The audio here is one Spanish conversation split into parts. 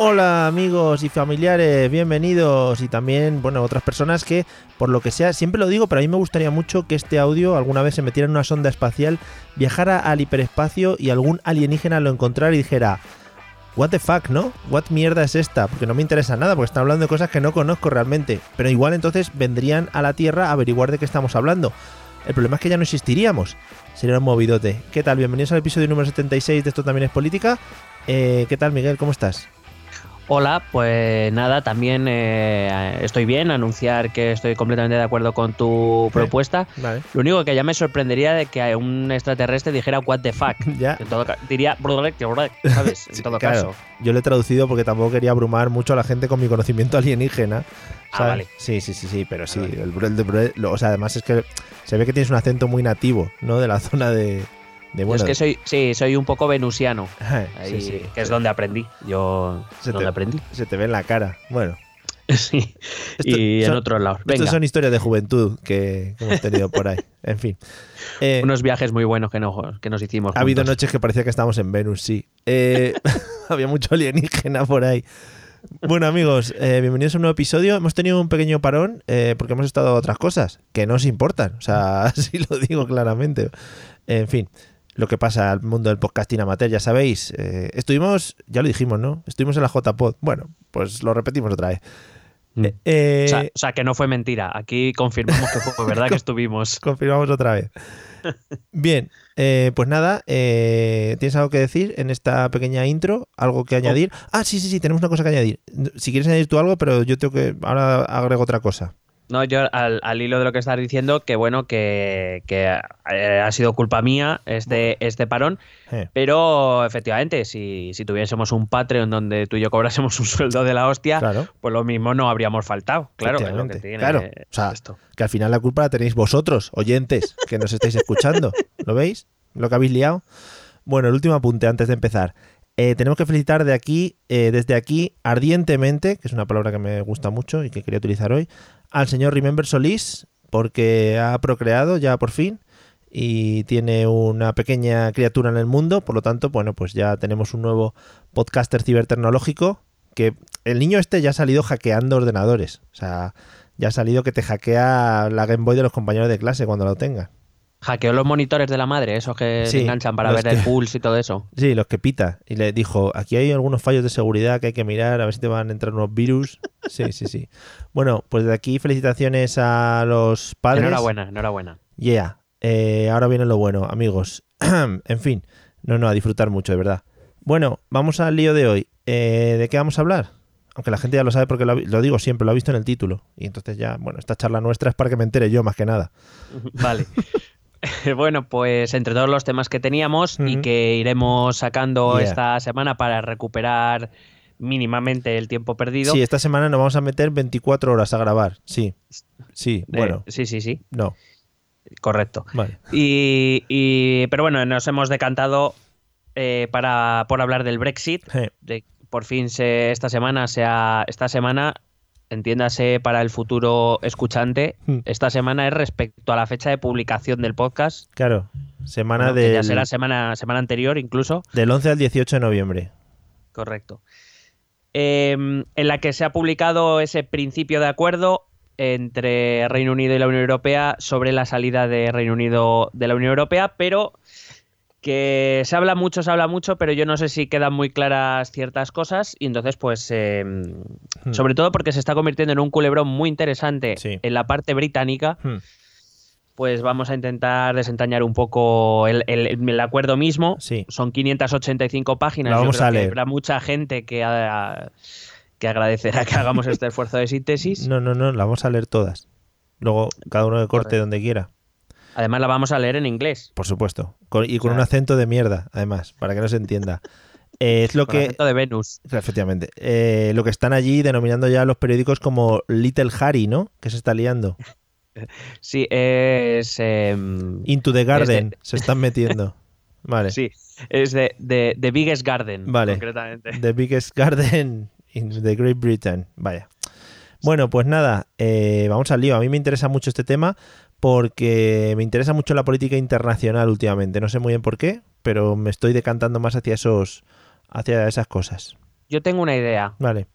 Hola amigos y familiares, bienvenidos y también, bueno, otras personas que, por lo que sea, siempre lo digo, pero a mí me gustaría mucho que este audio alguna vez se metiera en una sonda espacial, viajara al hiperespacio y algún alienígena lo encontrara y dijera, what the fuck, ¿no? What mierda es esta? Porque no me interesa nada, porque están hablando de cosas que no conozco realmente, pero igual entonces vendrían a la Tierra a averiguar de qué estamos hablando. El problema es que ya no existiríamos. Sería un movidote. ¿Qué tal? Bienvenidos al episodio número 76 de Esto también es política. Eh, ¿Qué tal, Miguel? ¿Cómo estás? Hola, pues nada, también eh, estoy bien, anunciar que estoy completamente de acuerdo con tu propuesta. Vale. Lo único que ya me sorprendería de que un extraterrestre dijera what the fuck. Ya. En todo diría ¿sabes? En todo Claro, caso. Yo lo he traducido porque tampoco quería abrumar mucho a la gente con mi conocimiento alienígena. Ah, vale. Sí, sí, sí, sí, pero sí. Vale. el el lo- o sea, además es que se ve que tienes un acento muy nativo, ¿no? De la zona de. De Yo es que soy, sí, soy un poco venusiano, Ajá, ahí, sí, sí. que es donde aprendí. Yo Se donde te- aprendí. Se te ve en la cara. Bueno. sí. Esto- y en otros lados. Estas son historias de juventud que, hemos tenido por ahí. En fin. Eh, unos viajes muy buenos que, no, que nos hicimos. ha habido noches que parecía que estábamos en Venus, sí. Eh, había mucho alienígena por ahí. Bueno, amigos, eh, bienvenidos a un nuevo episodio. Hemos tenido un pequeño parón eh, porque hemos estado a otras cosas que no os importan. O sea, así lo digo claramente. En fin, lo que pasa al mundo del podcasting amateur, ya sabéis. eh, estuvimos, ya lo dijimos, ¿no? Estuvimos en la JPod. Bueno, pues lo repetimos otra vez. Mm. Eh, eh, O sea, o sea, que no fue mentira. Aquí confirmamos que fue verdad que estuvimos. Confirmamos otra vez. Bien, eh, pues nada, eh, ¿tienes algo que decir en esta pequeña intro? ¿Algo que añadir? Ah, sí, sí, sí, tenemos una cosa que añadir. Si quieres añadir tú algo, pero yo tengo que. Ahora agrego otra cosa. No, yo al, al hilo de lo que estás diciendo, que bueno, que, que, eh, ha sido culpa mía este, este parón, Eh, pero efectivamente, si, si tuviésemos un Patreon donde tú y yo cobrásemos un sueldo de la hostia, claro, pues lo mismo no habríamos faltado. Claro, es lo que tiene Claro, o sea, esto. que al final la culpa la tenéis vosotros, oyentes, que nos estáis escuchando. ¿Lo veis? ¿Lo que habéis liado? Bueno, el último apunte antes de empezar. Eh, tenemos que felicitar de aquí, eh, desde aquí, ardientemente, que es una palabra que me gusta mucho y que quería utilizar hoy, al señor Remember Solís, porque ha procreado ya por fin y tiene una pequeña criatura en el mundo, por lo tanto, bueno, pues ya tenemos un nuevo podcaster cibertecnológico que el niño este ya ha salido hackeando ordenadores, o sea, ya ha salido que te hackea la Game Boy de los compañeros de clase cuando lo tengan. Hackeó los monitores de la madre, esos que Sí, se enganchan para ver el pulse y todo eso. Sí, los que pita. Y le dijo, aquí hay algunos fallos de seguridad que hay que mirar, a ver si te van a entrar unos virus. Sí, sí, sí. Bueno, pues de aquí felicitaciones a los padres. Enhorabuena, enhorabuena. Yeah. Eh, ahora viene lo bueno, amigos. en fin. No, no, a disfrutar mucho, de verdad. Bueno, vamos al lío de hoy. Eh, ¿De qué vamos a hablar? Aunque la gente ya lo sabe porque lo, lo digo siempre, lo ha visto en el título. Y entonces ya, bueno, esta charla nuestra es para que me entere yo más que nada. Vale. bueno, pues entre todos los temas que teníamos y que iremos sacando Yeah. esta semana para recuperar mínimamente el tiempo perdido. Sí, esta semana nos vamos a meter 24 horas a grabar. Sí. Sí, eh, bueno, sí, sí, sí, no. correcto. Vale. Y, y- pero bueno, nos hemos decantado eh, para por hablar del Brexit. De- por fin se, esta semana se ha- esta semana entiéndase para el futuro escuchante. Hmm. Esta semana es respecto a la fecha de publicación del podcast. Claro. Semana bueno, que ya será semana semana anterior incluso. del 11 al 18 de noviembre. Correcto. Eh, en la que se ha publicado ese principio de acuerdo entre Reino Unido y la Unión Europea sobre la salida de Reino Unido de la Unión Europea, pero que se habla mucho, se habla mucho, pero yo no sé si quedan muy claras ciertas cosas y entonces pues eh, Hmm. sobre todo porque se está convirtiendo en un culebrón muy interesante Sí. en la parte británica, Hmm. pues vamos a intentar desentrañar un poco el, el- el acuerdo mismo. Sí. Son 585 páginas. La Yo vamos creo a que leer. Habrá mucha gente que, que agradecerá que hagamos este esfuerzo de síntesis. No, no, no, la vamos a leer todas. Luego cada uno que corte Correcto. donde quiera, Además la vamos a leer en inglés. por supuesto. Con- y con un acento de mierda, además, para que no se entienda. Eh, es lo Con que... acento de Venus. Efectivamente. Eh, lo que están allí denominando ya los periódicos como Little Harry, ¿no? Que se está liando. Sí, es... em, Into the Garden de- se están metiendo. Vale. Sí, es de, de, de Biggest Garden, Vale. concretamente. The biggest garden in the Great Britain. Vaya. Bueno, pues nada, eh, vamos al lío. A mí me interesa mucho este tema porque me interesa mucho la política internacional últimamente. No sé muy bien por qué, pero me estoy decantando más hacia esos, hacia esas cosas. Yo tengo una idea, Vale.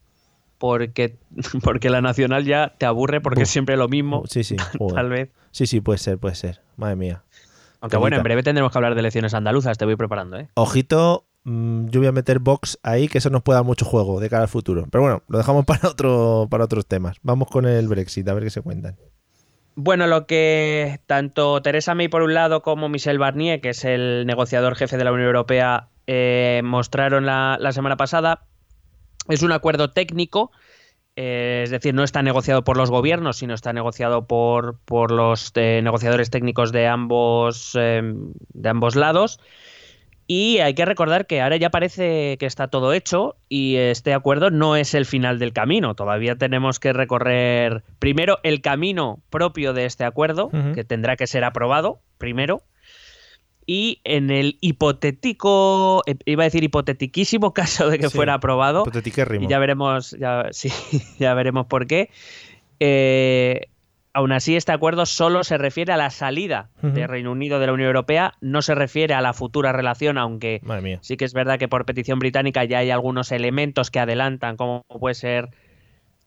porque, porque la nacional ya te aburre porque es siempre lo mismo, Sí, sí. joder. tal vez. Sí, sí, puede ser, puede ser. Madre mía. Aunque bueno, en breve tendremos que hablar de elecciones andaluzas, te voy preparando, ¿eh? Ojito, mm, yo voy a meter Vox ahí, que eso nos puede dar mucho juego de cara al futuro. Pero bueno, lo dejamos para, otro, para otros temas. Vamos con el Brexit, a ver qué se cuentan. Bueno, lo que tanto Teresa May por un lado como Michel Barnier, que es el negociador jefe de la Unión Europea, eh, mostraron la, la semana pasada, es un acuerdo técnico, eh, es decir, no está negociado por los gobiernos, sino está negociado por, por los eh, negociadores técnicos de ambos, de ambos lados. Y hay que recordar que ahora ya parece que está todo hecho y este acuerdo no es el final del camino. Todavía tenemos que recorrer primero el camino propio de este acuerdo, que tendrá que ser aprobado primero. Y en el hipotético, eh, iba a decir hipotetiquísimo caso de que Sí. fuera aprobado, y ya veremos, ya, sí, ya veremos por qué. Eh, aún así, este acuerdo solo se refiere a la salida Ujú. de Reino Unido de la Unión Europea, no se refiere a la futura relación, aunque sí que es verdad que por petición británica ya hay algunos elementos que adelantan cómo puede ser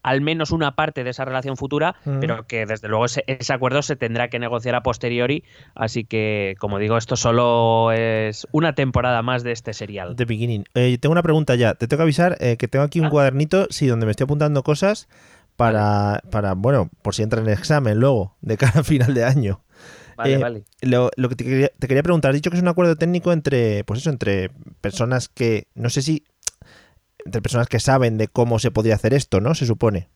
al menos una parte de esa relación futura, pero que desde luego ese, ese acuerdo se tendrá que negociar a posteriori, así que como digo, esto solo es una temporada más de este serial. The beginning. Eh, tengo una pregunta ya. Te tengo que avisar eh, que tengo aquí un Ah. cuadernito, sí, donde me estoy apuntando cosas para, para, bueno, por si entra en el examen luego, de cara a final de año. Vale, Eh, vale. Lo, lo que te quería, te quería preguntar, has dicho que es un acuerdo técnico entre, pues eso, entre personas que, no sé si, entre personas que saben de cómo se podría hacer esto, ¿no? Se supone.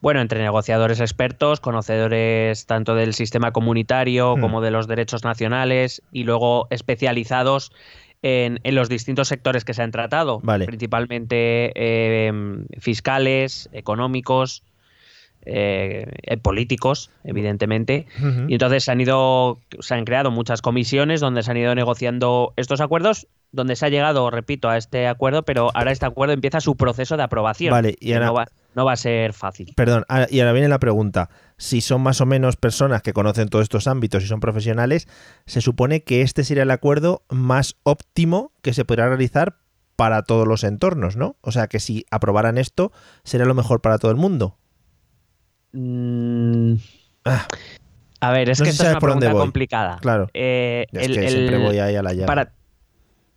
Bueno, entre negociadores expertos, conocedores tanto del sistema comunitario Hmm. como de los derechos nacionales y luego especializados en, en los distintos sectores que se han tratado, Vale. principalmente eh, fiscales, económicos, eh, eh, políticos, evidentemente. Y entonces se han ido, se han creado muchas comisiones donde se han ido negociando estos acuerdos, donde se ha llegado, repito, a este acuerdo, pero ahora este acuerdo empieza su proceso de aprobación. Vale, y ahora- no, va, no va a ser fácil. Perdón, ah, y ahora viene la pregunta. Si son más o menos personas que conocen todos estos ámbitos y son profesionales, se supone que este sería el acuerdo más óptimo que se podrá realizar para todos los entornos, ¿no? O sea que si aprobaran esto, sería lo mejor para todo el mundo. Mm, Ah, a ver, es No que esta es una pregunta complicada. Claro. Eh, es el- que el- siempre voy ahí a la llave. para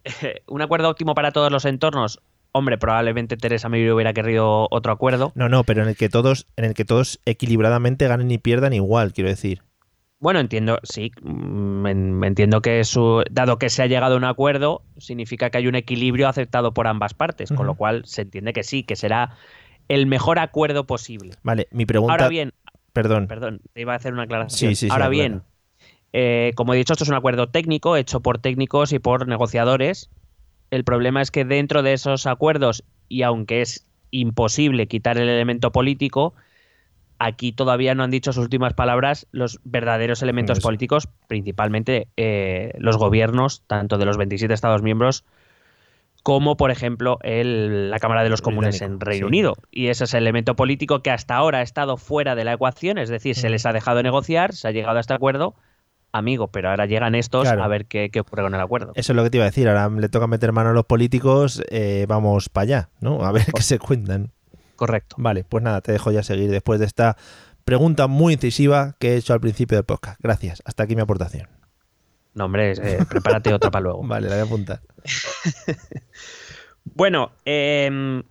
un acuerdo óptimo para todos los entornos. Hombre, probablemente Teresa May hubiera querido otro acuerdo. No, no, pero en el que todos, en el que todos equilibradamente ganen y pierdan igual, quiero decir. Bueno, entiendo, sí, mm, en- entiendo que su, dado que se ha llegado a un acuerdo, significa que hay un equilibrio aceptado por ambas partes, con lo cual se entiende que sí, que será el mejor acuerdo posible. Vale, mi pregunta. Ahora bien, perdón. perdón, te iba a hacer una aclaración. Sí, sí, sí, Ahora bien, eh, como he dicho, esto es un acuerdo técnico hecho por técnicos y por negociadores. El problema es que dentro de esos acuerdos, y aunque es imposible quitar el elemento político, aquí todavía no han dicho sus últimas palabras los verdaderos elementos Eso. políticos, principalmente eh, los gobiernos, tanto de los 27 Estados miembros, como por ejemplo el- la Cámara de los Comunes Británico, en Reino sí. Unido. Y ese es el elemento político que hasta ahora ha estado fuera de la ecuación, es decir, se les ha dejado negociar, se ha llegado a este acuerdo, amigo, pero ahora llegan estos Claro. a ver qué, qué ocurre con el acuerdo. Eso es lo que te iba a decir. Ahora le toca meter mano a los políticos. eh, vamos para allá, ¿no? A ver qué se cuentan. Correcto. Vale, pues nada, te dejo ya seguir después de esta pregunta muy incisiva que he hecho al principio del podcast. Gracias. Hasta aquí mi aportación. No, hombre, eh, prepárate otra para luego. Vale, la voy a apuntar. bueno, em,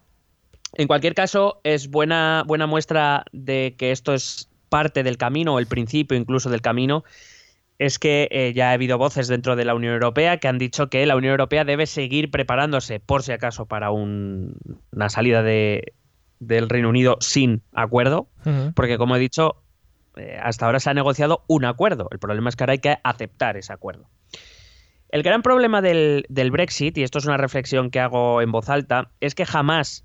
en cualquier caso, es buena, buena muestra de que esto es parte del camino, o el principio incluso del camino, es que eh, ya ha habido voces dentro de la Unión Europea que han dicho que la Unión Europea debe seguir preparándose, por si acaso, para una salida de, del Reino Unido sin acuerdo, porque como he dicho, eh, hasta ahora se ha negociado un acuerdo. El problema es que ahora hay que aceptar ese acuerdo. El gran problema del, Brexit, y esto es una reflexión que hago en voz alta, es que jamás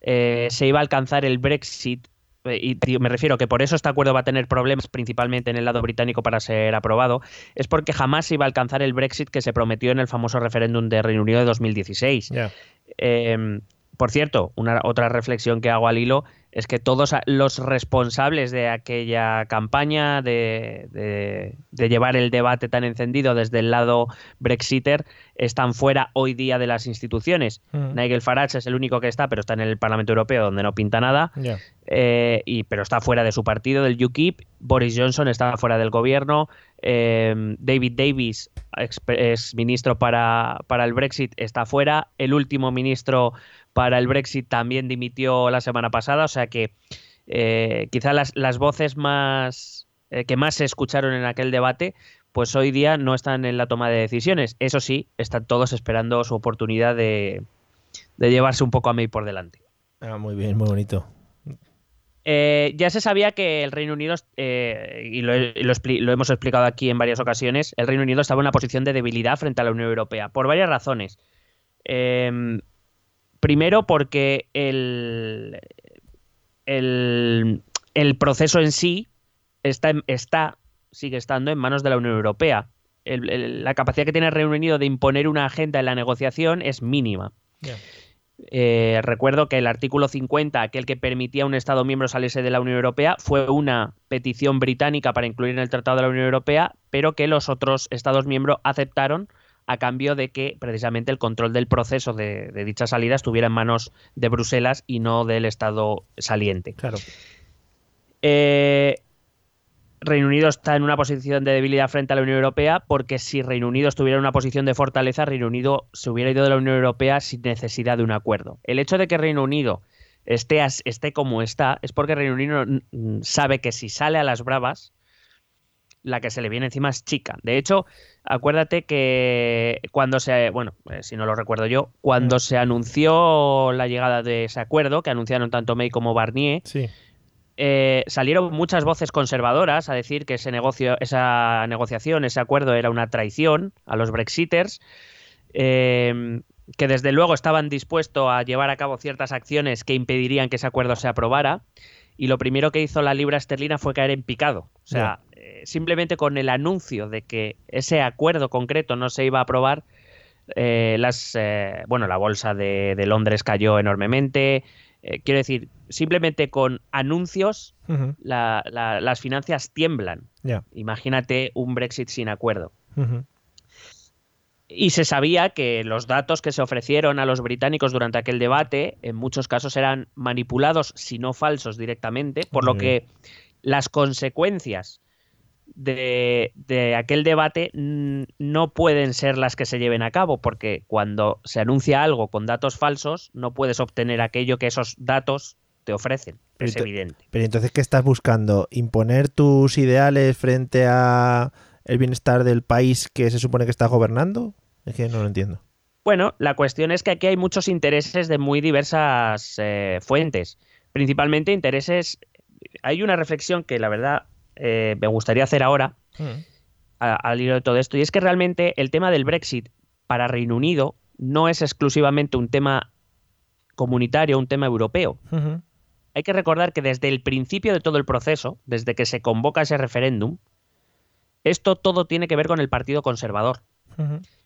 eh, se iba a alcanzar el Brexit y me refiero que por eso este acuerdo va a tener problemas principalmente en el lado británico para ser aprobado, es porque jamás se iba a alcanzar el Brexit que se prometió en el famoso referéndum de Reino Unido de 2016. Em, por cierto, una otra reflexión que hago al hilo es que todos los responsables de aquella campaña, de, llevar el debate tan encendido desde el lado Brexiter, están fuera hoy día de las instituciones. Mm. Nigel Farage es el único que está, pero está en el Parlamento Europeo, donde no pinta nada, eh, y, pero está fuera de su partido, del UKIP. Boris Johnson está fuera del gobierno. Eh, David Davis, ex, ministro para, para el Brexit, está fuera. El último ministro para el Brexit también dimitió la semana pasada, o sea que eh, quizá las, las, voces más eh, que más se escucharon en aquel debate, pues hoy día no están en la toma de decisiones. Eso sí, están todos esperando su oportunidad de, llevarse un poco a May por delante. Ah, muy bien, muy bonito. Eh, ya se sabía que el Reino Unido, y lo, lo, hemos explicado aquí en varias ocasiones, el Reino Unido estaba en una posición de debilidad frente a la Unión Europea, por varias razones. Primero porque el, el, proceso en sí está, está, sigue estando en manos de la Unión Europea. la capacidad que tiene el Reino Unido de imponer una agenda en la negociación es mínima. Eh, recuerdo que el artículo 50, aquel que permitía a un Estado miembro salirse de la Unión Europea, fue una petición británica para incluir en el Tratado de la Unión Europea, pero que los otros Estados miembros aceptaron a cambio de que precisamente el control del proceso de, dicha salida estuviera en manos de Bruselas y no del Estado saliente. Claro. Eh, Reino Unido está en una posición de debilidad frente a la Unión Europea porque si Reino Unido estuviera en una posición de fortaleza, Reino Unido se hubiera ido de la Unión Europea sin necesidad de un acuerdo. El hecho de que Reino Unido esté, esté como está es porque Reino Unido sabe que si sale a las bravas, la que se le viene encima es chica. De hecho, acuérdate que cuando se, bueno, eh, si no lo recuerdo yo, cuando mm. se anunció la llegada de ese acuerdo, que anunciaron tanto May como Barnier, eh, salieron muchas voces conservadoras a decir que ese negocio, esa negociación, ese acuerdo era una traición a los Brexiters. Em, que desde luego estaban dispuestos a llevar a cabo ciertas acciones que impedirían que ese acuerdo se aprobara y lo primero que hizo la libra esterlina fue caer en picado. O sea, simplemente con el anuncio de que ese acuerdo concreto no se iba a aprobar, eh, las, eh, bueno, la bolsa de, Londres cayó enormemente. Eh, quiero decir, simplemente con anuncios las finanzas tiemblan. Imagínate un Brexit sin acuerdo. Y se sabía que los datos que se ofrecieron a los británicos durante aquel debate en muchos casos eran manipulados, si no falsos directamente, por lo que las consecuencias de, aquel debate no pueden ser las que se lleven a cabo, porque cuando se anuncia algo con datos falsos, no puedes obtener aquello que esos datos te ofrecen. es evidente. Pero entonces, ¿qué estás buscando? ¿Imponer tus ideales frente a el bienestar del país que se supone que está gobernando? Es que no lo entiendo. Bueno, la cuestión es que aquí hay muchos intereses de muy diversas eh, fuentes. Principalmente intereses. Hay una reflexión que la verdad eh, me gustaría hacer ahora, mm. al hilo de todo esto, y es que realmente el tema del Brexit para Reino Unido no es exclusivamente un tema comunitario, un tema europeo. Hay que recordar que desde el principio de todo el proceso, desde que se convoca ese referéndum, esto todo tiene que ver con el Partido Conservador,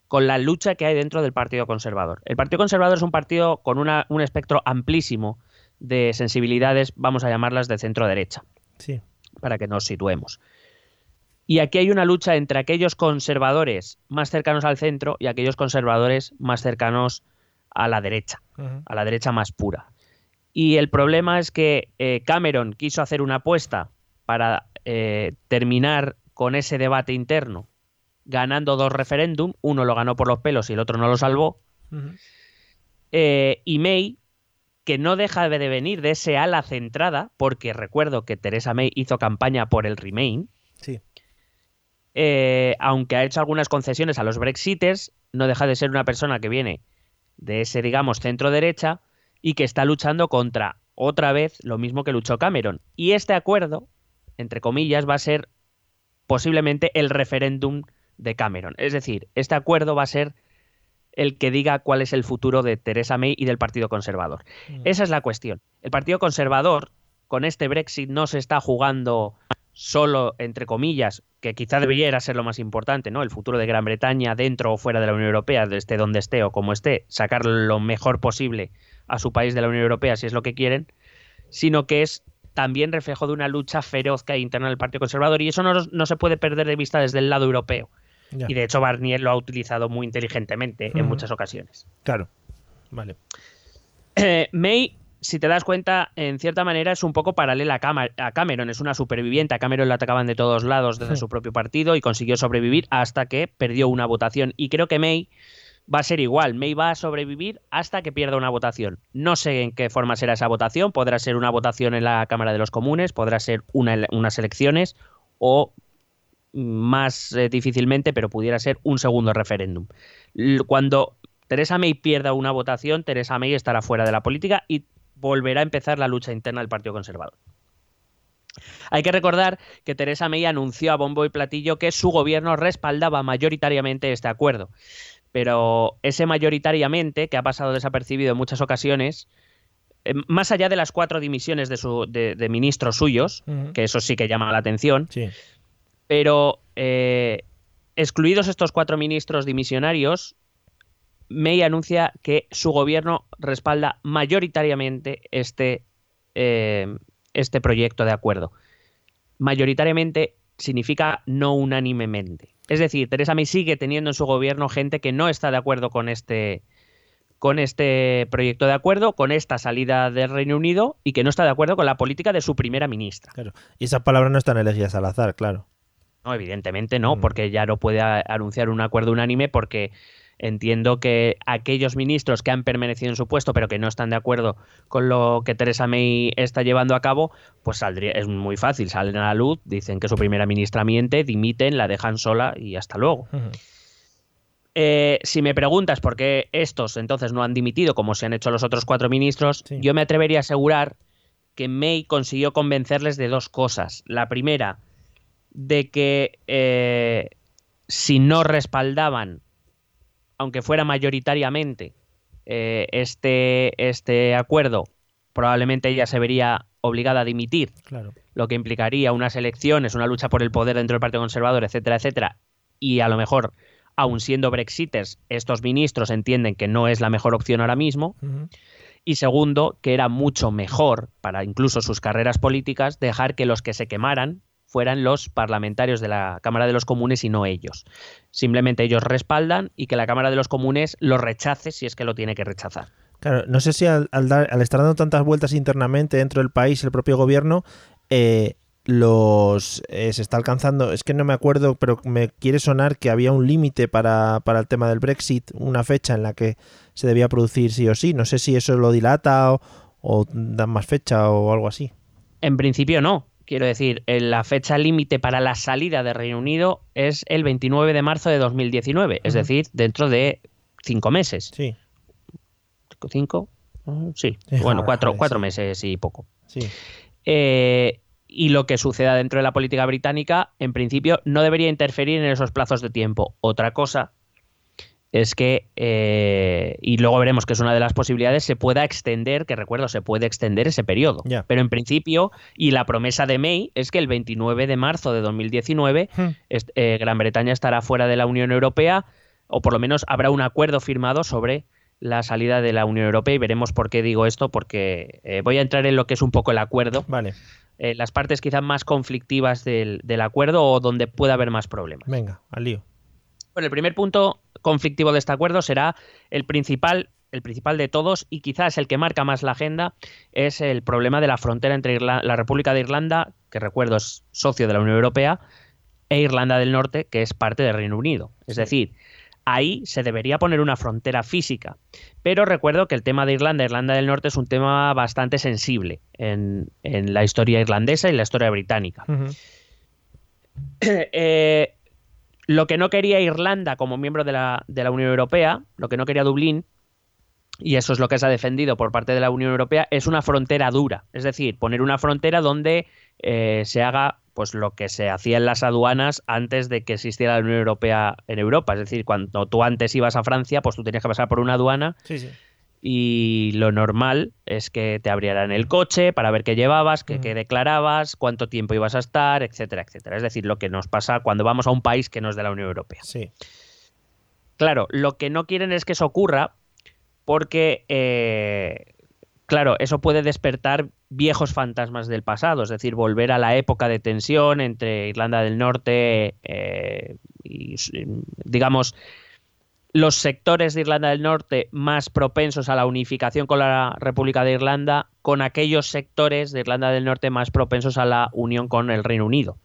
con la lucha que hay dentro del Partido Conservador. El Partido Conservador es un partido con un espectro amplísimo de sensibilidades, vamos a llamarlas de centro derecha. Sí para que nos situemos. Y aquí hay una lucha entre aquellos conservadores más cercanos al centro y aquellos conservadores más cercanos a la derecha, a la derecha más pura. Y el problema es que eh, Cameron quiso hacer una apuesta para eh, terminar con ese debate interno ganando dos referéndum, uno lo ganó por los pelos y el otro no lo salvó. Eh, y May, que no deja de venir de ese ala centrada, porque recuerdo que Theresa May hizo campaña por el Remain. Sí. Eh, aunque ha hecho algunas concesiones a los Brexiters, no deja de ser una persona que viene de ese, digamos, centro derecha y que está luchando contra otra vez lo mismo que luchó Cameron. Y este acuerdo, entre comillas, va a ser posiblemente el referéndum de Cameron. Es decir, este acuerdo va a ser el que diga cuál es el futuro de Theresa May y del Partido Conservador. Mm. Esa es la cuestión. El Partido Conservador, con este Brexit, no se está jugando solo, entre comillas, que quizá debería ser lo más importante, ¿no? El futuro de Gran Bretaña dentro o fuera de la Unión Europea, esté donde esté o como esté, sacar lo mejor posible a su país de la Unión Europea si es lo que quieren, sino que es también reflejo de una lucha feroz que hay interna del Partido Conservador y eso no, se puede perder de vista desde el lado europeo. Y de hecho Barnier lo ha utilizado muy inteligentemente en muchas ocasiones. Claro, vale. Eh, May, si te das cuenta, en cierta manera es un poco paralela a, Cameron, es una superviviente. A Cameron la atacaban de todos lados desde su propio partido y consiguió sobrevivir hasta que perdió una votación. Y creo que May va a ser igual. May va a sobrevivir hasta que pierda una votación. No sé en qué forma será esa votación. Podrá ser una votación en la Cámara de los Comunes, podrá ser unas elecciones o más eh, difícilmente, pero pudiera ser un segundo referéndum. Cuando Teresa May pierda una votación, Teresa May estará fuera de la política y volverá a empezar la lucha interna del Partido Conservador. Hay que recordar que Teresa May anunció a bombo y platillo que su gobierno respaldaba mayoritariamente este acuerdo pero ese mayoritariamente, que ha pasado desapercibido en muchas ocasiones, eh, más allá de las cuatro dimisiones de, ministros suyos, que eso sí que llama la atención, pero eh, excluidos estos cuatro ministros dimisionarios, May anuncia que su gobierno respalda mayoritariamente este, eh, este proyecto de acuerdo. Mayoritariamente significa no unánimemente. Es decir, Teresa May sigue teniendo en su gobierno gente que no está de acuerdo con este, con este proyecto de acuerdo, con esta salida del Reino Unido y que no está de acuerdo con la política de su primera ministra. Claro. Y esas palabras no están elegidas al azar, claro. No, evidentemente no, mm. porque ya no puede anunciar un acuerdo unánime porque Entiendo que aquellos ministros que han permanecido en su puesto pero que no están de acuerdo con lo que Teresa May está llevando a cabo, pues saldría, es muy fácil, salen a la luz, dicen que su primera ministra miente, dimiten, la dejan sola y hasta luego. Eh, si me preguntas por qué estos entonces no han dimitido como se han hecho los otros cuatro ministros, yo me atrevería a asegurar que May consiguió convencerles de dos cosas. La primera, de que eh, si no respaldaban aunque fuera mayoritariamente eh, este, este acuerdo, probablemente ella se vería obligada a dimitir, lo que implicaría unas elecciones, una lucha por el poder dentro del Partido Conservador, etcétera, etcétera, y a lo mejor, aun siendo brexiters, estos ministros entienden que no es la mejor opción ahora mismo, y segundo, que era mucho mejor para incluso sus carreras políticas dejar que los que se quemaran fueran los parlamentarios de la Cámara de los Comunes y no ellos. Simplemente ellos respaldan y que la Cámara de los Comunes lo rechace si es que lo tiene que rechazar. Claro, no sé si al, estar dando tantas vueltas internamente dentro del país, el propio gobierno, eh, los eh, se está alcanzando, es que no me acuerdo, pero me quiere sonar que había un límite para, para, el tema del Brexit, una fecha en la que se debía producir sí o sí. No sé si eso lo dilata o, o dan más fecha o algo así. En principio no. Quiero decir, la fecha límite para la salida de Reino Unido es el 29 de marzo de 2019, es decir, dentro de cinco meses. Sí. ¿Cinco? Sí. Bueno, cuatro, cuatro meses y poco. Sí. Eh, y lo que suceda dentro de la política británica, en principio, no debería interferir en esos plazos de tiempo. Otra cosa es que, eh, y luego veremos que es una de las posibilidades, se pueda extender, que recuerdo, se puede extender ese periodo. Pero en principio, y la promesa de May es que el 29 de marzo de 2019 hmm. eh, Gran Bretaña estará fuera de la Unión Europea, o por lo menos habrá un acuerdo firmado sobre la salida de la Unión Europea y veremos por qué digo esto, porque eh, voy a entrar en lo que es un poco el acuerdo. Vale. las partes quizás más conflictivas del, del acuerdo o donde pueda haber más problemas. Venga, al lío. Bueno, el primer punto conflictivo de este acuerdo será el principal el principal de todos y quizás el que marca más la agenda es el problema de la frontera entre la República de Irlanda, que recuerdo es socio de la Unión Europea, e Irlanda del Norte, que es parte del Reino Unido. Es decir, ahí se debería poner una frontera física. Pero recuerdo que el tema de Irlanda, Irlanda del Norte, es un tema bastante sensible en, la historia irlandesa y la historia británica. Eh, lo que no quería Irlanda como miembro de la, de la Unión Europea, lo que no quería Dublín, y eso es lo que se ha defendido por parte de la Unión Europea, es una frontera dura. Es decir, poner una frontera donde eh, se haga pues lo que se hacía en las aduanas antes de que existiera la Unión Europea en Europa. Es decir, cuando tú antes ibas a Francia, pues tú tenías que pasar por una aduana. Y lo normal es que te abrieran el coche para ver qué llevabas, qué, qué, declarabas, cuánto tiempo ibas a estar, etcétera, etcétera. Es decir, lo que nos pasa cuando vamos a un país que no es de la Unión Europea. Sí. Claro, lo que no quieren es que eso ocurra porque, eh, claro, eso puede despertar viejos fantasmas del pasado, es decir, volver a la época de tensión entre Irlanda del Norte eh, y, digamos, los sectores de Irlanda del Norte más propensos a la unificación con la República de Irlanda, con aquellos sectores de Irlanda del Norte más propensos a la unión con el Reino Unido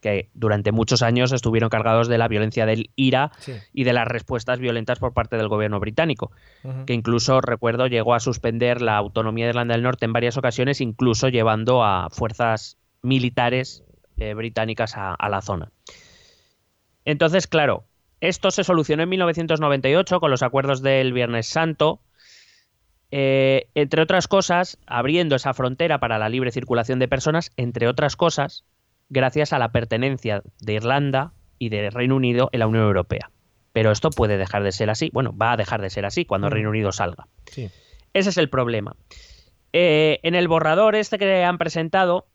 que durante muchos años estuvieron cargados de la violencia del IRA y de las respuestas violentas por parte del gobierno británico, que incluso, recuerdo, llegó a suspender la autonomía de Irlanda del Norte en varias ocasiones, incluso llevando a fuerzas militares eh, británicas a, la zona. Entonces, claro, esto se solucionó en 1998 con los acuerdos del Viernes Santo, eh, entre otras cosas, abriendo esa frontera para la libre circulación de personas, entre otras cosas, gracias a la pertenencia de Irlanda y de Reino Unido en la Unión Europea. Pero esto puede dejar de ser así. Bueno, va a dejar de ser así cuando el mm. Reino Unido salga. Ese es el problema. Eh, en el borrador este que han presentado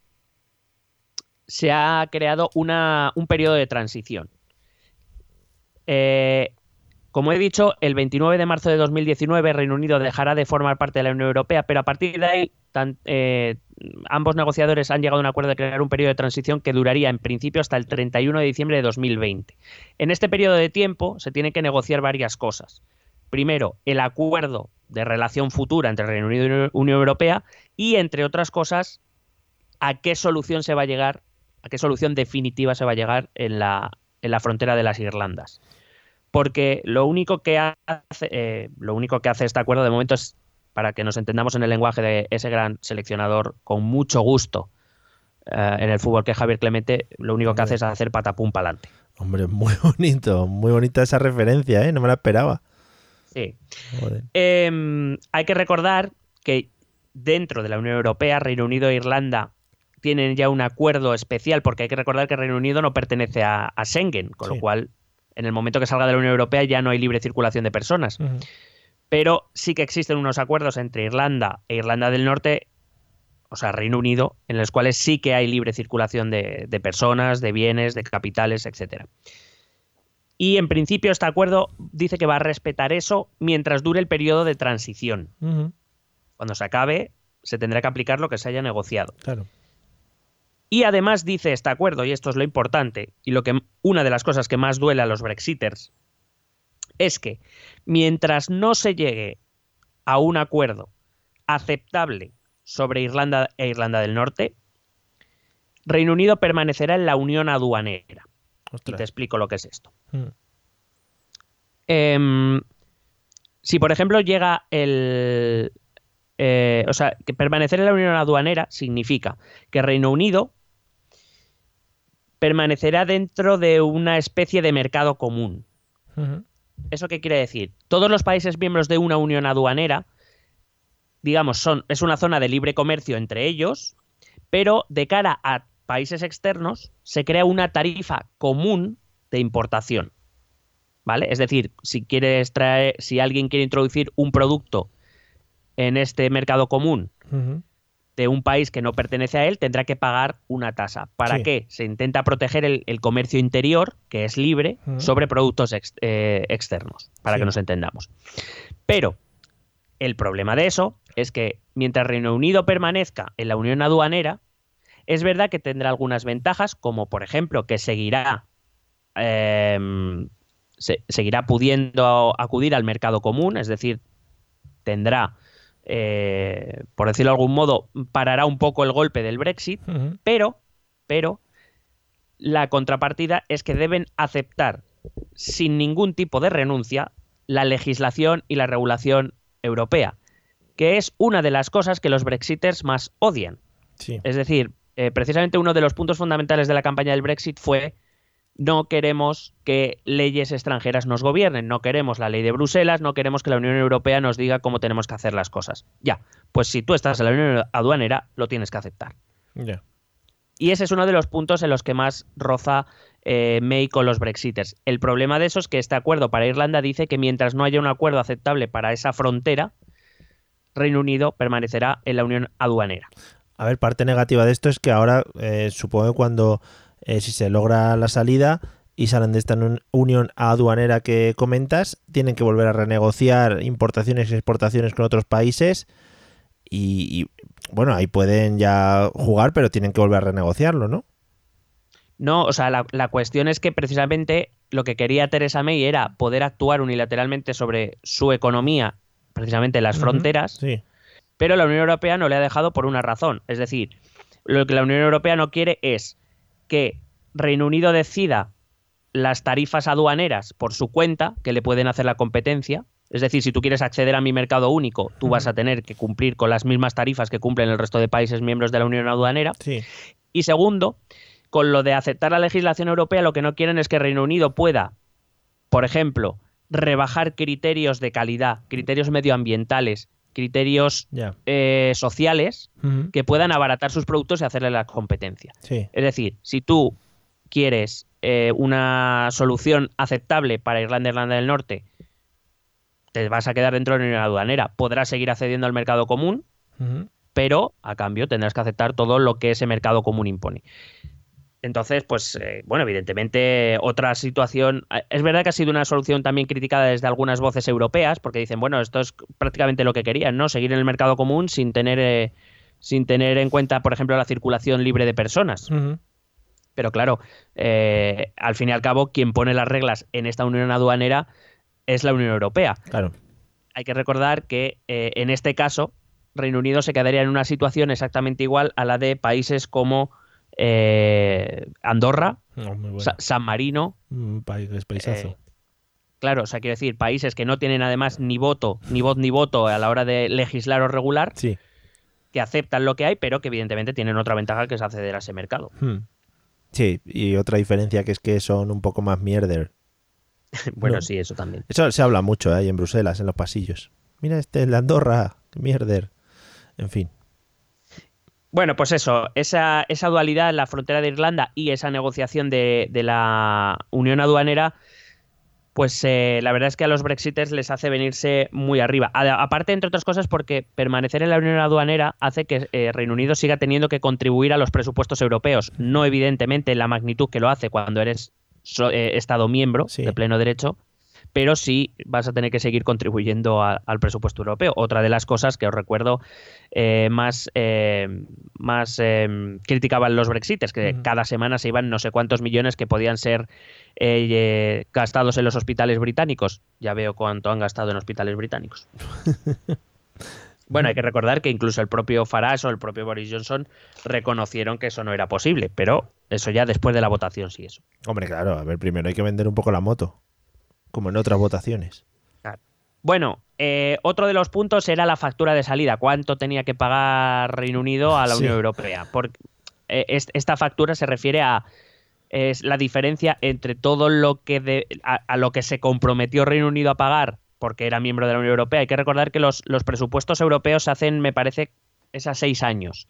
se ha creado una, un periodo de transición. Eh, como he dicho, el 29 de marzo de 2019 Reino Unido dejará de formar parte de la Unión Europea, pero a partir de ahí eh, ambos negociadores han llegado a un acuerdo de crear un periodo de transición que duraría en principio hasta el 31 de diciembre de 2020. En este periodo de tiempo se tienen que negociar varias cosas. Primero, el acuerdo de relación futura entre Reino Unido y Unión Europea y, entre otras cosas, a qué solución se va a llegar, a qué solución definitiva se va a llegar en la, en la frontera de las Irlandas porque lo único que hace, eh, lo único que hace este acuerdo de momento es, para que nos entendamos en el lenguaje de ese gran seleccionador con mucho gusto eh, en el fútbol que es Javier Clemente, lo único que hace es hacer patapum para adelante. Hombre, muy bonito, muy bonita esa referencia, ¿eh? no me la esperaba. Sí. Em, hay que recordar que dentro de la Unión Europea, Reino Unido e Irlanda tienen ya un acuerdo especial, porque hay que recordar que Reino Unido no pertenece a, Schengen, con lo cual en el momento que salga de la Unión Europea ya no hay libre circulación de personas. Pero sí que existen unos acuerdos entre Irlanda e Irlanda del Norte, o sea, Reino Unido, en los cuales sí que hay libre circulación de, personas, de bienes, de capitales, etc. Y en principio este acuerdo dice que va a respetar eso mientras dure el periodo de transición. Cuando se acabe, se tendrá que aplicar lo que se haya negociado. Claro. Y además dice este acuerdo, y esto es lo importante, y lo que una de las cosas que más duele a los Brexiters, es que mientras no se llegue a un acuerdo aceptable sobre Irlanda e Irlanda del Norte, Reino Unido permanecerá en la unión aduanera. Y te explico lo que es esto. Hmm. Em, si, por ejemplo, llega el... Eh, o sea, que permanecer en la unión aduanera significa que Reino Unido permanecerá dentro de una especie de mercado común. ¿Eso qué quiere decir? Todos los países miembros de una unión aduanera, digamos, son, es una zona de libre comercio entre ellos, pero de cara a países externos se crea una tarifa común de importación. ¿Vale? Es decir, si quieres traer, si alguien quiere introducir un producto en este mercado común de un país que no pertenece a él tendrá que pagar una tasa. ¿Para qué? Se intenta proteger el, comercio interior, que es libre, sobre productos eh, externos, para que nos entendamos. Pero el problema de eso es que mientras Reino Unido permanezca en la Unión Aduanera, es verdad que tendrá algunas ventajas, como por ejemplo que seguirá, em, seguirá pudiendo acudir al mercado común, es decir, tendrá eh, por decirlo de algún modo, parará un poco el golpe del Brexit, pero, pero la contrapartida es que deben aceptar sin ningún tipo de renuncia la legislación y la regulación europea, que es una de las cosas que los brexiters más odian. Es decir, eh, precisamente uno de los puntos fundamentales de la campaña del Brexit fue no queremos que leyes extranjeras nos gobiernen, no queremos la ley de Bruselas, no queremos que la Unión Europea nos diga cómo tenemos que hacer las cosas. Ya, pues si tú estás en la Unión Aduanera, lo tienes que aceptar. Y ese es uno de los puntos en los que más roza eh, May con los Brexiters. El problema de eso es que este acuerdo para Irlanda dice que mientras no haya un acuerdo aceptable para esa frontera, Reino Unido permanecerá en la Unión Aduanera. A ver, parte negativa de esto es que ahora, eh, supongo que cuando eh, si se logra la salida y salen de esta unión aduanera que comentas, tienen que volver a renegociar importaciones y exportaciones con otros países y, bueno, ahí pueden ya jugar, pero tienen que volver a renegociarlo, ¿no? No, o sea, la, cuestión es que precisamente lo que quería Teresa May era poder actuar unilateralmente sobre su economía, precisamente las fronteras, pero la Unión Europea no le ha dejado por una razón. Es decir, lo que la Unión Europea no quiere es que Reino Unido decida las tarifas aduaneras por su cuenta, que le pueden hacer la competencia. Es decir, si tú quieres acceder a mi mercado único, tú vas a tener que cumplir con las mismas tarifas que cumplen el resto de países miembros de la Unión Aduanera. Y segundo, con lo de aceptar la legislación europea, lo que no quieren es que Reino Unido pueda, por ejemplo, rebajar criterios de calidad, criterios medioambientales, criterios eh, sociales que puedan abaratar sus productos y hacerle la competencia. Es decir, si tú quieres eh, una solución aceptable para Irlanda Irlanda del Norte, te vas a quedar dentro de la Unión Aduanera. Podrás seguir accediendo al mercado común, pero a cambio tendrás que aceptar todo lo que ese mercado común impone. Entonces, pues, eh, bueno, evidentemente otra situación. Eh, es verdad que ha sido una solución también criticada desde algunas voces europeas, porque dicen, bueno, esto es prácticamente lo que querían, ¿no? Seguir en el mercado común sin tener, eh, sin tener en cuenta, por ejemplo, la circulación libre de personas. Pero claro, al fin y al cabo, quien pone las reglas en esta unión aduanera es la Unión Europea. Claro. Hay que recordar que en este caso, Reino Unido se quedaría en una situación exactamente igual a la de países como eh, Andorra, oh, San Marino. Un país, paisazo. Eh, claro, o sea, quiero decir, países que no tienen además ni voto, ni voz ni voto a la hora de legislar o regular, sí. que aceptan lo que hay, pero que evidentemente tienen otra ventaja que es acceder a ese mercado. Hmm. Sí, y otra diferencia que es que son un poco más mierder. bueno, sí, eso también. Eso se habla mucho ahí en Bruselas, en los pasillos. Mira este, el Andorra, mierder. En fin. Bueno, pues eso, esa, esa dualidad en la frontera de Irlanda y esa negociación de, la Unión Aduanera, pues eh, la verdad es que a los Brexiters les hace venirse muy arriba. aparte, entre otras cosas, porque permanecer en la Unión Aduanera hace que eh, Reino Unido siga teniendo que contribuir a los presupuestos europeos. No evidentemente la magnitud que lo hace cuando eres eh, Estado miembro de pleno derecho, pero sí vas a tener que seguir contribuyendo al presupuesto europeo. Otra de las cosas que os recuerdo eh, más, eh, más eh, criticaban los Brexiters, que cada semana se iban no sé cuántos millones que podían ser gastados en los hospitales británicos. Ya veo cuánto han gastado en hospitales británicos. Bueno, hay que recordar que incluso el propio Farage o el propio Boris Johnson reconocieron que eso no era posible, pero eso ya después de la votación sí eso. Hombre, claro, a ver, primero hay que vender un poco la moto como en otras votaciones. Bueno, eh, otro de los puntos era la factura de salida. ¿Cuánto tenía que pagar Reino Unido a la Unión Europea? Porque eh, esta factura se refiere a es la diferencia entre todo lo que a, lo que se comprometió Reino Unido a pagar porque era miembro de la Unión Europea. Hay que recordar que los, los presupuestos europeos se hacen, me parece, es a seis años.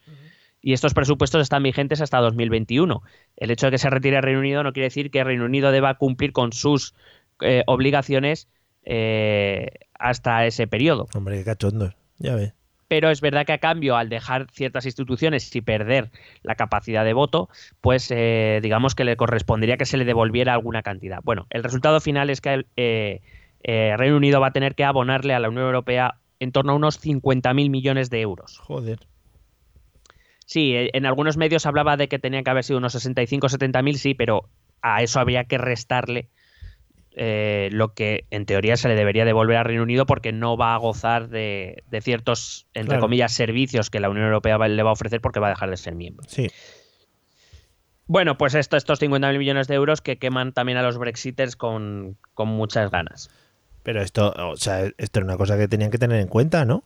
Y estos presupuestos están vigentes hasta 2021. El hecho de que se retire Reino Unido no quiere decir que Reino Unido deba cumplir con sus eh, obligaciones eh, hasta ese periodo. Hombre, qué cachondo, ya ve. Pero es verdad que a cambio, al dejar ciertas instituciones y perder la capacidad de voto, pues eh, digamos que le correspondería que se le devolviera alguna cantidad. Bueno, el resultado final es que el Reino Unido va a tener que abonarle a la Unión Europea en torno a unos 50.000 millones de euros. Joder. Sí, en algunos medios hablaba de que tenían que haber sido unos 65 o 70 mil, sí, pero a eso habría que restarle eh, lo que en teoría se le debería devolver al Reino Unido porque no va a gozar de, ciertos, entre comillas, servicios que la Unión Europea le va a ofrecer porque va a dejar de ser miembro. Sí. Bueno, pues esto, estos 50.000 millones de euros que queman también a los Brexiters con, con muchas ganas. Pero esto, o sea, esto era una cosa que tenían que tener en cuenta, ¿no?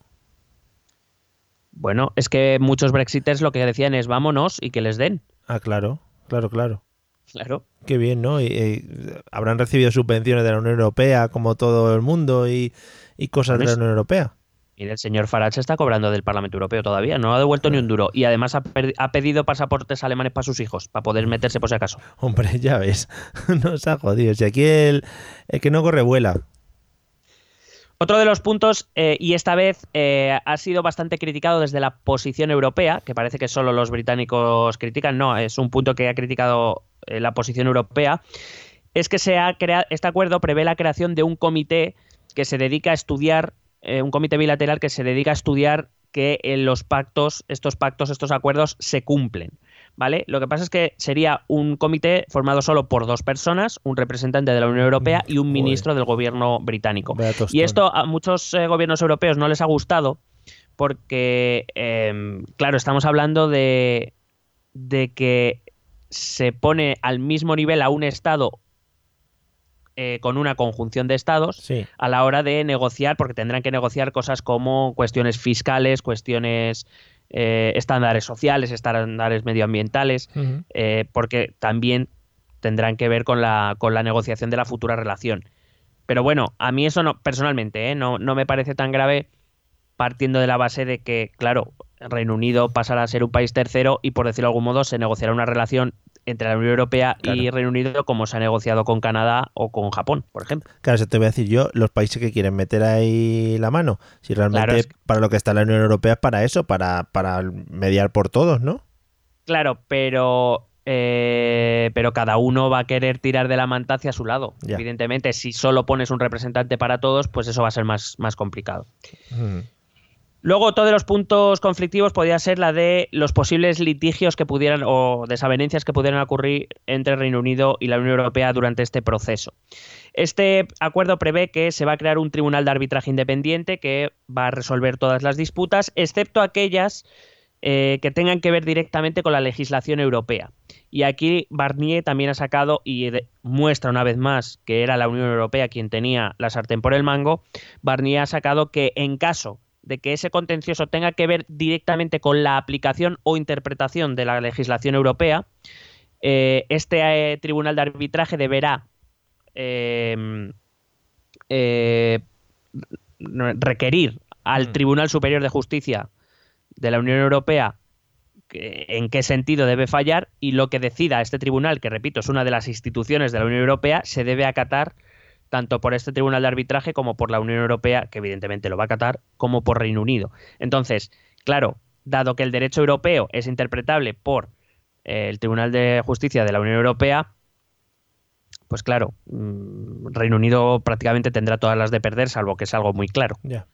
Bueno, es que muchos Brexiters lo que decían es vámonos y que les den. Ah, claro, claro, claro. Claro. Qué bien, ¿no? Y, y habrán recibido subvenciones de la Unión Europea como todo el mundo y, y cosas de la Unión Europea. Mira, el señor Farage está cobrando del Parlamento Europeo todavía, no ha devuelto ni un duro. Y además ha, ha pedido pasaportes alemanes para sus hijos, para poder meterse por si acaso. Hombre, ya ves, nos ha jodido. Si aquí el, el que no corre vuela. Otro de los puntos, eh, y esta vez eh, ha sido bastante criticado desde la posición europea, que parece que solo los británicos critican, no, es un punto que ha criticado eh, la posición europea, es que se ha creado, este acuerdo prevé la creación de un comité que se dedica a estudiar, un comité bilateral que se dedica a estudiar que los pactos, estos pactos, estos acuerdos se cumplen. ¿Vale? Lo que pasa es que sería un comité formado solo por dos personas, un representante de la Unión Europea y un ministro del gobierno británico. Y esto a muchos eh, gobiernos europeos no les ha gustado porque, eh, claro, estamos hablando de, de que se pone al mismo nivel a un Estado eh, con una conjunción de estados Sí. a la hora de negociar, porque tendrán que negociar cosas como cuestiones fiscales, cuestiones eh, estándares sociales, estándares medioambientales, eh, porque también tendrán que ver con la, con la negociación de la futura relación. Pero bueno, a mí eso no, personalmente, ¿eh? no, no me parece tan grave partiendo de la base de que, claro, Reino Unido pasará a ser un país tercero y, por decirlo de algún modo, se negociará una relación entre la Unión Europea y. Reino Unido como se ha negociado con Canadá o con Japón, por ejemplo. Claro, eso te voy a decir yo, los países que quieren meter ahí la mano. Si realmente Claro, es que- para lo que está la Unión Europea es para eso, para, para mediar por todos, ¿no? Claro, pero eh, pero cada uno va a querer tirar de la manta hacia su lado. Evidentemente, si solo pones un representante para todos, pues eso va a ser más, más complicado. Ujú. Luego, otro de los puntos conflictivos podría ser la de los posibles litigios que pudieran o desavenencias que pudieran ocurrir entre Reino Unido y la Unión Europea durante este proceso. Este acuerdo prevé que se va a crear un tribunal de arbitraje independiente que va a resolver todas las disputas, excepto aquellas eh, que tengan que ver directamente con la legislación europea. Y aquí Barnier también ha sacado y muestra una vez más que era la Unión Europea quien tenía la sartén por el mango. Barnier ha sacado que en caso de que ese contencioso tenga que ver directamente con la aplicación o interpretación de la legislación europea, eh, este eh, tribunal de arbitraje deberá eh, eh, requerir al Mm. Tribunal Superior de Justicia de la Unión Europea que- en qué sentido debe fallar y lo que decida este tribunal, que repito, es una de las instituciones de la Unión Europea, se debe acatar tanto por este tribunal de arbitraje como por la Unión Europea, que evidentemente lo va a acatar, como por Reino Unido. Entonces, claro, dado que el derecho europeo es interpretable por eh, el Tribunal de Justicia de la Unión Europea, pues claro, mm, Reino Unido prácticamente tendrá todas las de perder, salvo que es algo muy claro. Ya.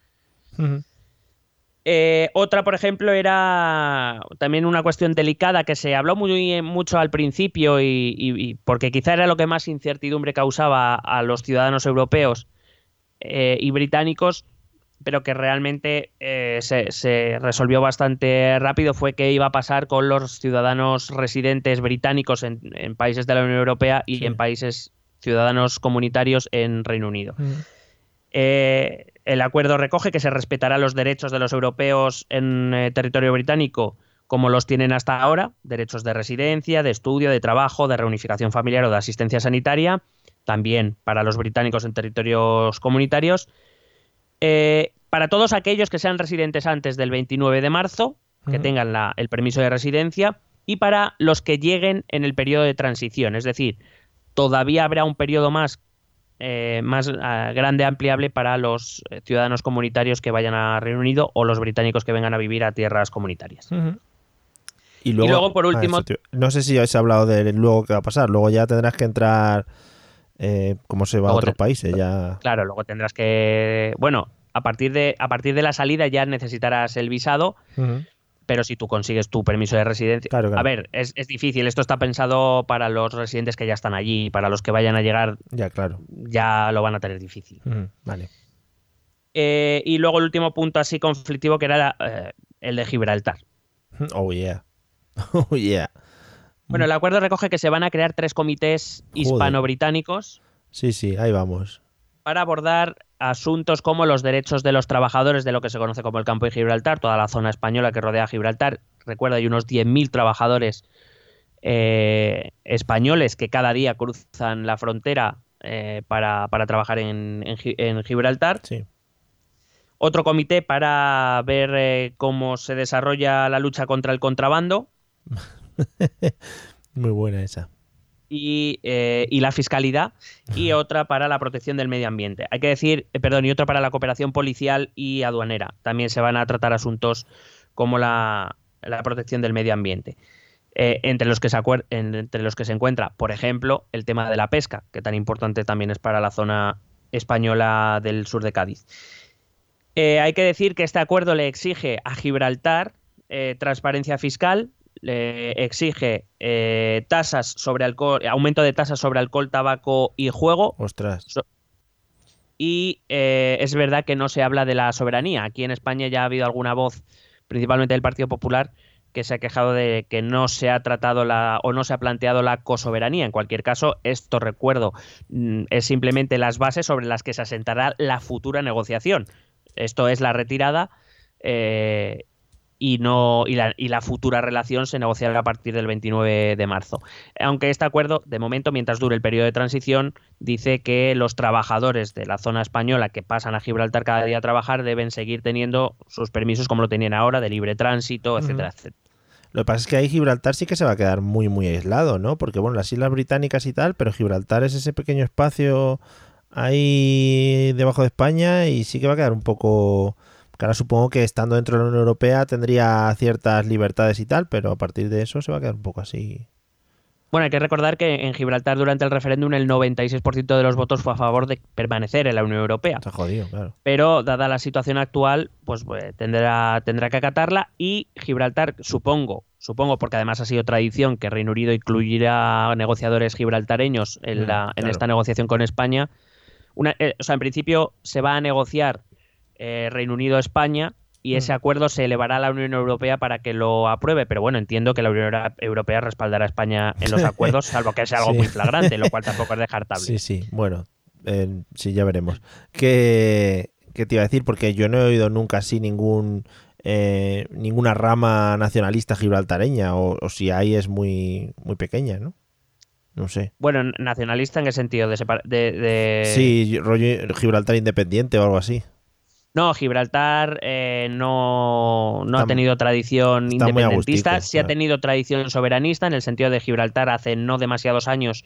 Eh, otra, por ejemplo, era también una cuestión delicada que se habló muy mucho al principio y, y- y porque quizá era lo que más incertidumbre causaba a los ciudadanos europeos eh, y británicos, pero que realmente eh, se, se resolvió bastante rápido, fue qué iba a pasar con los ciudadanos residentes británicos en, en países de la Unión Europea y Sí. en países ciudadanos comunitarios en Reino Unido. Ujú. Eh, el acuerdo recoge que se respetará los derechos de los europeos en eh, territorio británico como los tienen hasta ahora, derechos de residencia, de estudio, de trabajo, de reunificación familiar o de asistencia sanitaria, también para los británicos en territorios comunitarios. Eh, para todos aquellos que sean residentes antes del 29 de marzo, que tengan la- el permiso de residencia, y para los que lleguen en el periodo de transición, es decir, todavía habrá un periodo más eh, más ah, grande, ampliable para los eh, ciudadanos comunitarios que vayan a Reino Unido o los británicos que vengan a vivir a tierras comunitarias. Y luego, luego, por ah, último- eso no sé si habéis hablado de luego qué va a pasar. Luego ya tendrás que entrar, eh, como se va a otros países. Ya. Claro, luego tendrás que, bueno, a partir de a partir de la salida ya necesitarás el visado. Pero si tú consigues tu permiso de residencia, Claro, claro. a ver, es, es difícil. Esto está pensado para los residentes que ya están allí, para los que vayan a llegar Ya, claro. ya lo van a tener difícil. Ujú. Vale. Eh, y luego el último punto así conflictivo que era la- eh, el de Gibraltar. Oh, yeah. Oh, yeah. Bueno, el acuerdo recoge que se van a crear tres comités hispano-británicos. Sí, sí, ahí vamos. Para abordar asuntos como los derechos de los trabajadores de lo que se conoce como el campo de Gibraltar, toda la zona española que rodea Gibraltar. Recuerda, hay unos 10.000 trabajadores eh, españoles que cada día cruzan la frontera eh, para, trabajar en, Gibraltar. Sí. Otro comité para ver eh, cómo se desarrolla la lucha contra el contrabando. Muy buena esa. Eh, y, la fiscalidad y otra para la protección del medio ambiente. Hay que decir, eh, perdón, y otra para la cooperación policial y aduanera. También se van a tratar asuntos como la, protección del medio ambiente. Eh, entre, los que se entre los que se encuentra, por ejemplo, el tema de la pesca, que tan importante también es para la zona española del sur de Cádiz. hay que decir que este acuerdo le exige a Gibraltar transparencia fiscal, le exige eh, tasas sobre alcohol, aumento de tasas sobre alcohol, tabaco y juego. Ostras. y eh, es verdad que no se habla de la soberanía. Aquí en España ya ha habido alguna voz, principalmente del Partido Popular, que se ha quejado de que no se ha tratado la o no se ha planteado la cosoberanía. En cualquier caso, esto recuerdo mm, es simplemente las bases sobre las que se asentará la futura negociación. Esto es la retirada eh, y, no, y, la, y la futura relación se negociará a partir del 29 de marzo. Aunque este acuerdo, de momento, mientras dure el periodo de transición, dice que los trabajadores de la zona española que pasan a Gibraltar cada día a trabajar deben seguir teniendo sus permisos como lo tenían ahora, de libre tránsito, etcétera, etcétera. Lo que pasa es que ahí Gibraltar sí que se va a quedar muy, muy aislado, ¿no? Porque, bueno, las islas británicas y tal, pero Gibraltar es ese pequeño espacio ahí debajo de España y sí que va a quedar un poco ahora supongo que estando dentro de la Unión Europea tendría ciertas libertades y tal, pero a partir de eso se va a quedar un poco así. Bueno, hay que recordar que en Gibraltar durante el referéndum el 96% de los votos fue a favor de permanecer en la Unión Europea. Está jodido, claro. Pero dada la situación actual, pues, pues, tendrá, tendrá que acatarla y Gibraltar, supongo, supongo porque además ha sido tradición que Reino Unido incluirá negociadores gibraltareños en, mm, la, en esta negociación con España. Una, eh, o sea, en principio se va a negociar eh, Reino Unido-España y ese mm. acuerdo se elevará a la Unión Europea para que lo apruebe. Pero bueno, entiendo que la Unión Europea respaldará a España en los acuerdos, salvo que sea algo muy flagrante, lo cual tampoco es descartable. Sí, sí, bueno, sí, ya veremos. ¿Qué, te iba a decir? Porque yo no he oído nunca así ningún... Eh, ninguna rama nacionalista gibraltareña o, si hay es muy muy pequeña, ¿no? No sé. Bueno, nacionalista en qué sentido de, de... Sí, rollo Gibraltar independiente o algo así. No, Gibraltar eh, no, ha tenido tradición independentista, sí ha tenido tradición soberanista, en el sentido de Gibraltar hace no demasiados años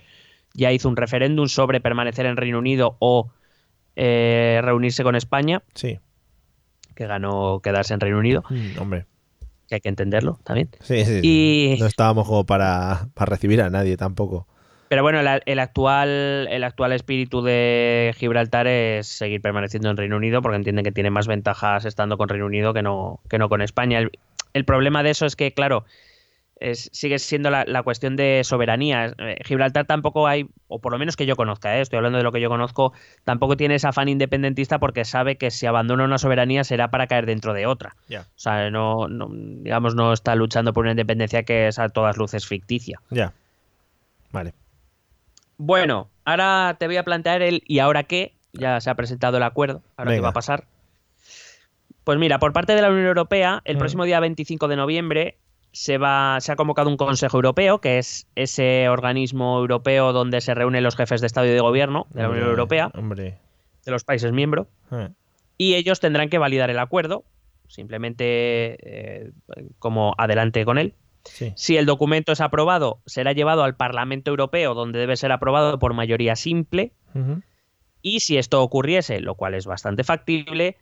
ya hizo un referéndum sobre permanecer en Reino Unido o eh, reunirse con España. Sí. Que ganó quedarse en Reino Unido. Mm, hombre. Que hay que entenderlo también. Sí, sí. Y... No estábamos como para, para recibir a nadie tampoco. Pero bueno, el, actual, el actual espíritu de Gibraltar es seguir permaneciendo en Reino Unido porque entienden que tiene más ventajas estando con Reino Unido que no, que no con España. El, problema de eso es que, claro, es, sigue siendo la, cuestión de soberanía. Eh, Gibraltar tampoco hay, o por lo menos que yo conozca, eh, estoy hablando de lo que yo conozco, tampoco tiene ese afán independentista porque sabe que si abandona una soberanía será para caer dentro de otra. O sea, no, digamos, no está luchando por una independencia que es a todas luces ficticia. Ya. Vale. Bueno, ahora te voy a plantear el ¿y ahora qué? Ya se ha presentado el acuerdo. ¿Ahora qué va a pasar? Pues mira, por parte de la Unión Europea, el mm. próximo día 25 de noviembre se, va, se ha convocado un Consejo Europeo, que es ese organismo europeo donde se reúnen los jefes de Estado y de Gobierno de la Unión Europea, hombre. de los países miembros, eh. y ellos tendrán que validar el acuerdo, simplemente eh, como adelante con él. Si el documento es aprobado, será llevado al Parlamento Europeo, donde debe ser aprobado por mayoría simple. Y si esto ocurriese, lo cual es bastante factible,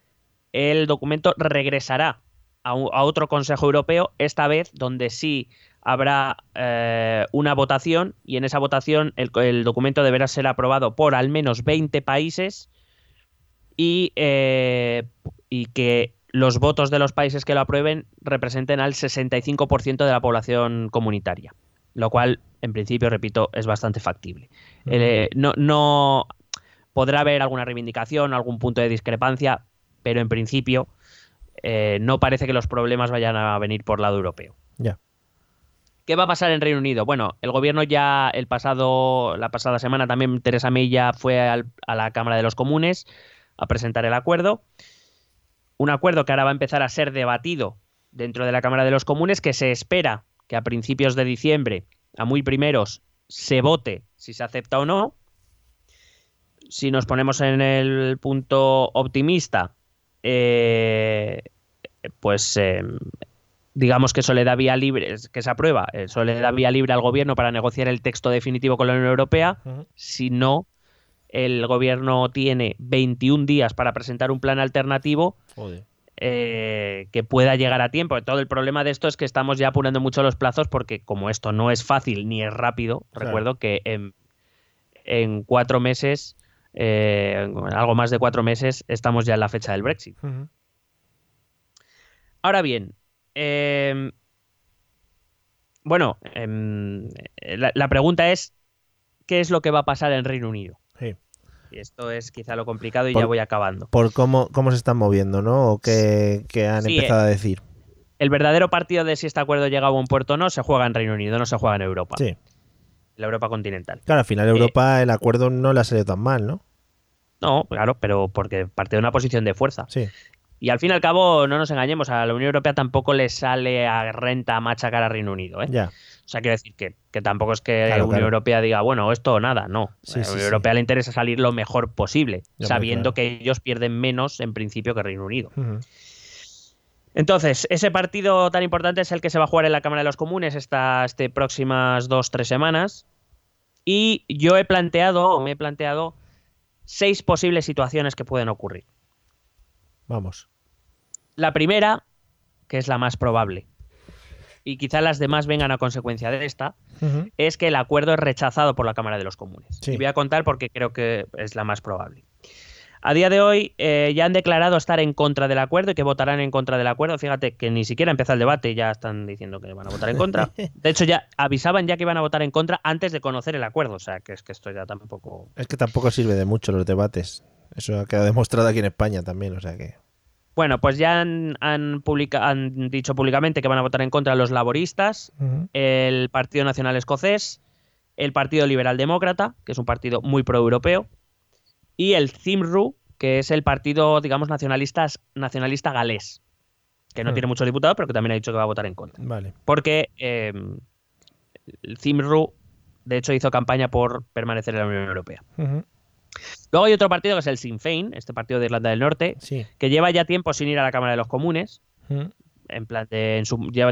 el documento regresará a, otro Consejo Europeo, esta vez donde sí habrá eh, una votación y en esa votación el, documento deberá ser aprobado por al menos 20 países y, eh, y que los votos de los países que lo aprueben representen al 65% de la población comunitaria, lo cual, en principio, repito, es bastante factible. Eh, no, no podrá haber alguna reivindicación, algún punto de discrepancia, pero en principio eh, no parece que los problemas vayan a venir por lado europeo. Ya. ¿Qué va a pasar en Reino Unido? Bueno, el gobierno ya el pasado, la pasada semana también Teresa May ya fue a la Cámara de los Comunes a presentar el acuerdo. Un acuerdo que ahora va a empezar a ser debatido dentro de la Cámara de los Comunes, que se espera que a principios de diciembre, a muy primeros, se vote si se acepta o no. Si nos ponemos en el punto optimista, eh, pues eh, digamos que eso le da vía libre, que se aprueba, eso le da vía libre al gobierno para negociar el texto definitivo con la Unión Europea. Si no, el gobierno tiene 21 días para presentar un plan alternativo eh, que pueda llegar a tiempo. Todo el problema de esto es que estamos ya apurando mucho los plazos porque como esto no es fácil ni es rápido, recuerdo que en, cuatro meses, eh, algo más de cuatro meses, estamos ya en la fecha del Brexit. Ahora bien, Em, bueno, em, la, pregunta es, ¿qué es lo que va a pasar en Reino Unido? Y esto es quizá lo complicado y ya voy acabando. Por cómo, cómo se están moviendo, ¿no? O qué, han empezado a decir. El verdadero partido de si este acuerdo llega a buen puerto o no se juega en Reino Unido, no se juega en Europa. Sí. La Europa continental. Claro, al final Europa el acuerdo no le ha salido tan mal, ¿no? No, claro, pero porque parte de una posición de fuerza. Sí. Y al fin y al cabo, no nos engañemos, a la Unión Europea tampoco le sale a renta machacar a Reino Unido. ¿eh? Ya. O sea, quiero decir que, tampoco es que la Unión Europea diga, bueno, esto o nada, no. a la Unión Europea le interesa salir lo mejor posible, sabiendo que ellos pierden menos en principio que Reino Unido. Entonces, ese partido tan importante es el que se va a jugar en la Cámara de los Comunes estas este próximas dos, tres semanas. Y yo he planteado, me he planteado seis posibles situaciones que pueden ocurrir. Vamos. La primera, que es la más probable, y quizá las demás vengan a consecuencia de esta, es que el acuerdo es rechazado por la Cámara de los Comunes. Y voy a contar porque creo que es la más probable. A día de hoy eh, ya han declarado estar en contra del acuerdo y que votarán en contra del acuerdo. Fíjate que ni siquiera empieza el debate y ya están diciendo que van a votar en contra. De hecho, ya avisaban ya que iban a votar en contra antes de conocer el acuerdo. O sea, que es que esto ya tampoco... Es que tampoco sirve de mucho los debates. Eso ha quedado demostrado aquí en España también, o sea que... Bueno, pues ya han, han, dicho públicamente que van a votar en contra los laboristas, el Partido Nacional Escocés, el Partido Liberal Demócrata, que es un partido muy pro-europeo, y el CIMRU, que es el partido, digamos, nacionalista, nacionalista galés, que no tiene muchos diputados, pero que también ha dicho que va a votar en contra. Vale. Porque em, el CIMRU, de hecho, hizo campaña por permanecer en la Unión Europea. Luego hay otro partido que es el Sinn Féin, este partido de Irlanda del Norte, que lleva ya tiempo sin ir a la Cámara de los Comunes. En plan, en su, ya,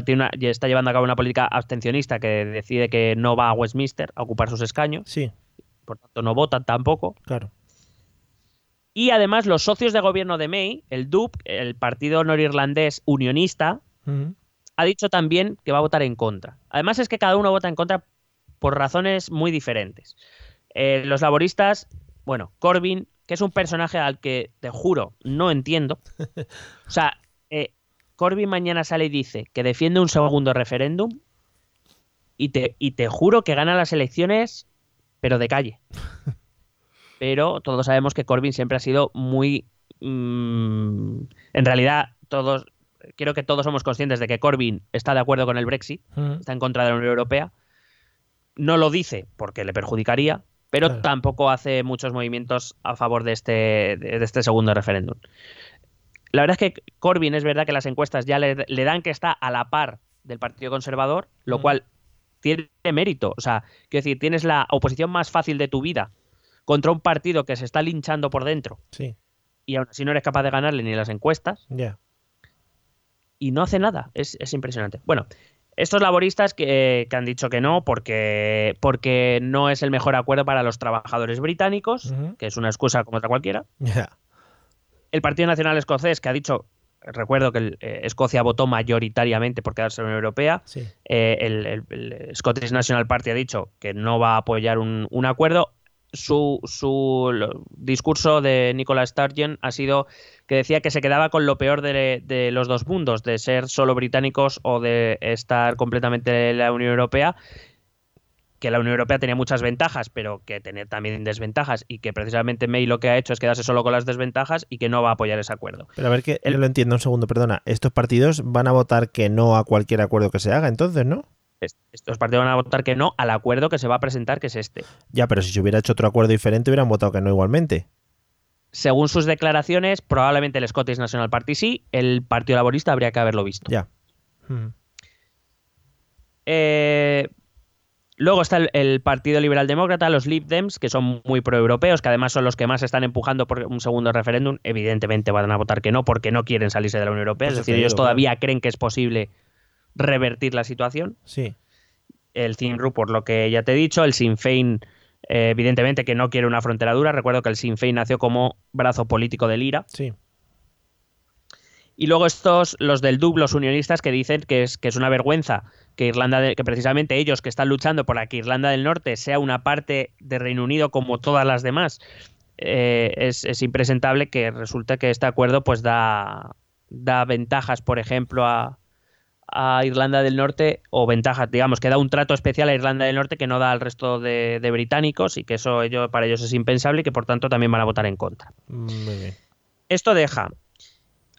está llevando a cabo una política abstencionista que decide que no va a Westminster a ocupar sus escaños. Sí. Por tanto, no votan tampoco. Claro. Y además, los socios de gobierno de May, el DUP, el partido norirlandés unionista, ha dicho también que va a votar en contra. Además, es que cada uno vota en contra por razones muy diferentes. Eh, los laboristas bueno, Corbyn, que es un personaje al que te juro, no entiendo. O sea, eh, Corbyn mañana sale y dice que defiende un segundo referéndum y te, y te juro que gana las elecciones, pero de calle. Pero todos sabemos que Corbyn siempre ha sido muy... Mm, en realidad, todos... Quiero que todos somos conscientes de que Corbyn está de acuerdo con el Brexit, está en contra de la Unión Europea. No lo dice porque le perjudicaría, pero tampoco hace muchos movimientos a favor de este, de este segundo referéndum. La verdad es que Corbyn es verdad que las encuestas ya le, dan que está a la par del Partido Conservador, lo cual tiene mérito. O sea, quiero decir, tienes la oposición más fácil de tu vida contra un partido que se está linchando por dentro. Sí. Y aún así no eres capaz de ganarle ni las encuestas. Ya. Y no hace nada. Es, es impresionante. Bueno, estos laboristas que, han dicho que no, porque, porque no es el mejor acuerdo para los trabajadores británicos, que es una excusa como otra cualquiera. El Partido Nacional Escocés, que ha dicho, recuerdo que eh, Escocia votó mayoritariamente por quedarse en la Unión Europea, eh, el, Scottish National Party ha dicho que no va a apoyar un, un acuerdo. Su, su discurso de Nicola Sturgeon ha sido que decía que se quedaba con lo peor de, los dos mundos, de ser solo británicos o de estar completamente en la Unión Europea que la Unión Europea tenía muchas ventajas, pero que tenía también desventajas y que precisamente May lo que ha hecho es quedarse solo con las desventajas y que no va a apoyar ese acuerdo. Pero a ver que lo entiendo un segundo, perdona. Estos partidos van a votar que no a cualquier acuerdo que se haga, entonces, ¿no? Estos partidos van a votar que no al acuerdo que se va a presentar, que es este. Ya, pero si se hubiera hecho otro acuerdo diferente, hubieran votado que no igualmente. Según sus declaraciones, probablemente el Scottish National Party sí, el Partido Laborista habría que haberlo visto. Ya. Eh, luego está el, Partido Liberal Demócrata, los Lib Dems, que son muy proeuropeos, que además son los que más están empujando por un segundo referéndum. Evidentemente van a votar que no, porque no quieren salirse de la Unión Europea. es decir, ellos todavía creen que es posible revertir la situación. Sí. El CINRU, por lo que ya te he dicho, el Sinn Féin, eh, evidentemente que no quiere una frontera dura. Recuerdo que el Sinn Féin nació como brazo político del IRA. Sí. Y luego estos, los del DUB, los unionistas, que dicen que es, que es una vergüenza que Irlanda, que precisamente ellos que están luchando por que Irlanda del Norte sea una parte de Reino Unido como todas las demás, eh, es, impresentable que resulte que este acuerdo pues da, da ventajas, por ejemplo, a, a Irlanda del Norte, o ventajas, digamos, que da un trato especial a Irlanda del Norte que no da al resto de, británicos y que eso para ellos es impensable y que por tanto también van a votar en contra. Esto deja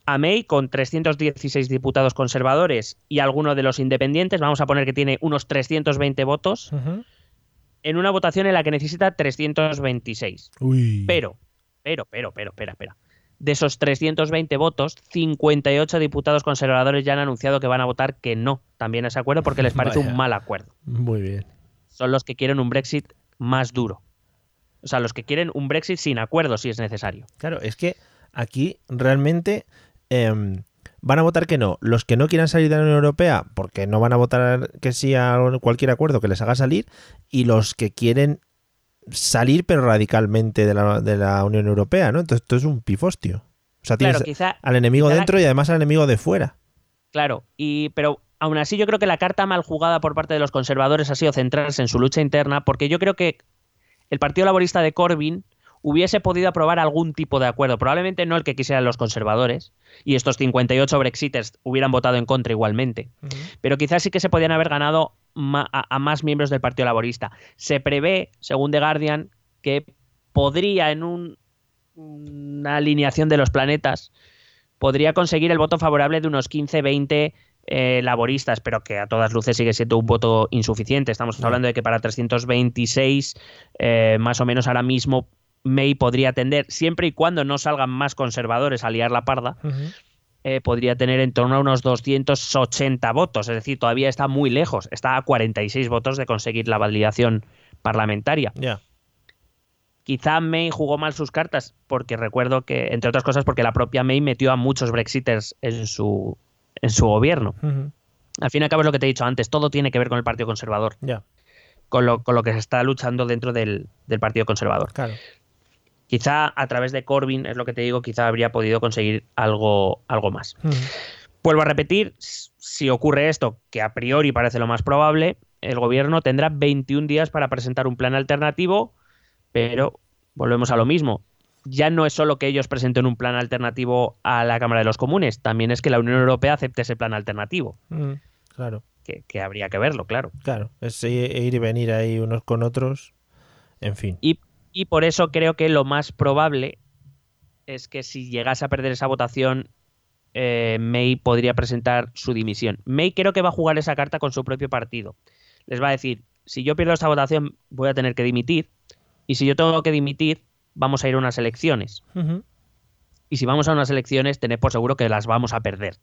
a May con 316 diputados conservadores y alguno de los independientes, vamos a poner que tiene unos 320 votos, en una votación en la que necesita 326. Pero, pero, pero, pero, espera, espera. De esos 320 votos, 58 diputados conservadores ya han anunciado que van a votar que no también a ese acuerdo porque les parece un mal acuerdo. Muy bien. Son los que quieren un Brexit más duro. O sea, los que quieren un Brexit sin acuerdo si es necesario. Claro, es que aquí realmente Em, van a votar que no. Los que no quieran salir de la Unión Europea, porque no van a votar que sí a cualquier acuerdo que les haga salir, y los que quieren salir, pero radicalmente de la, Unión Europea, ¿no? Entonces esto es un pifostio. O sea, tienes al enemigo dentro y además al enemigo de fuera. Claro, y pero aún así yo creo que la carta mal jugada por parte de los conservadores ha sido centrarse en su lucha interna, porque yo creo que el Partido Laborista de Corbyn hubiese podido aprobar algún tipo de acuerdo, probablemente no el que quisieran los conservadores, y estos 58 Brexiters hubieran votado en contra igualmente, pero quizás sí que se podían haber ganado a, más miembros del Partido Laborista. Se prevé, según The Guardian, que podría en una alineación de los planetas, podría conseguir el voto favorable de unos 15-20 eh, laboristas, pero que a todas luces sigue siendo un voto insuficiente. Estamos hablando de que para 326, eh, más o menos ahora mismo, May podría tender, siempre y cuando no salgan más conservadores a liar la parda, eh, podría tener en torno a unos 280 votos. Es decir, todavía está muy lejos. Está a 46 votos de conseguir la validación parlamentaria. Quizá May jugó mal sus cartas, porque recuerdo que, entre otras cosas, porque la propia May metió a muchos Brexiters en su, en su gobierno. Al fin y al cabo es lo que te he dicho antes, todo tiene que ver con el Partido Conservador. Con, lo, con lo que se está luchando dentro del, del Partido Conservador. Claro. Quizá a través de Corbyn, es lo que te digo, quizá habría podido conseguir algo, algo más. Vuelvo a repetir, si ocurre esto, que a priori parece lo más probable, el gobierno tendrá 21 días para presentar un plan alternativo, pero volvemos a lo mismo. Ya no es solo que ellos presenten un plan alternativo a la Cámara de los Comunes, también es que la Unión Europea acepte ese plan alternativo. claro. Que, habría que verlo, claro. Claro, es ir y venir ahí unos con otros, en fin. Y y por eso creo que lo más probable es que si llegase a perder esa votación, eh, May podría presentar su dimisión. May creo que va a jugar esa carta con su propio partido. Les va a decir, si yo pierdo esta votación, voy a tener que dimitir. Y si yo tengo que dimitir, vamos a ir a unas elecciones. Y si vamos a unas elecciones, tened por seguro que las vamos a perder.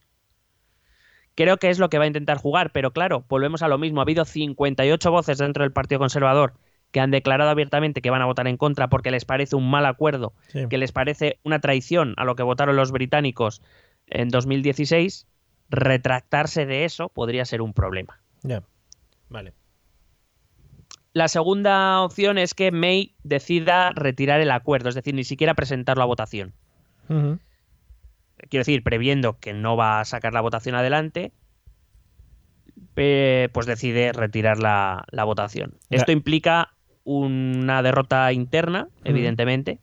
Creo que es lo que va a intentar jugar, pero claro, volvemos a lo mismo. Ha habido 58 voces dentro del Partido Conservador que han declarado abiertamente que van a votar en contra porque les parece un mal acuerdo, que les parece una traición a lo que votaron los británicos en 2016, retractarse de eso podría ser un problema. Ya, vale. La segunda opción es que May decida retirar el acuerdo, es decir, ni siquiera presentarlo a votación. Quiero decir, previendo que no va a sacar la votación adelante, pues decide retirar la, votación. Esto implica una derrota interna, evidentemente.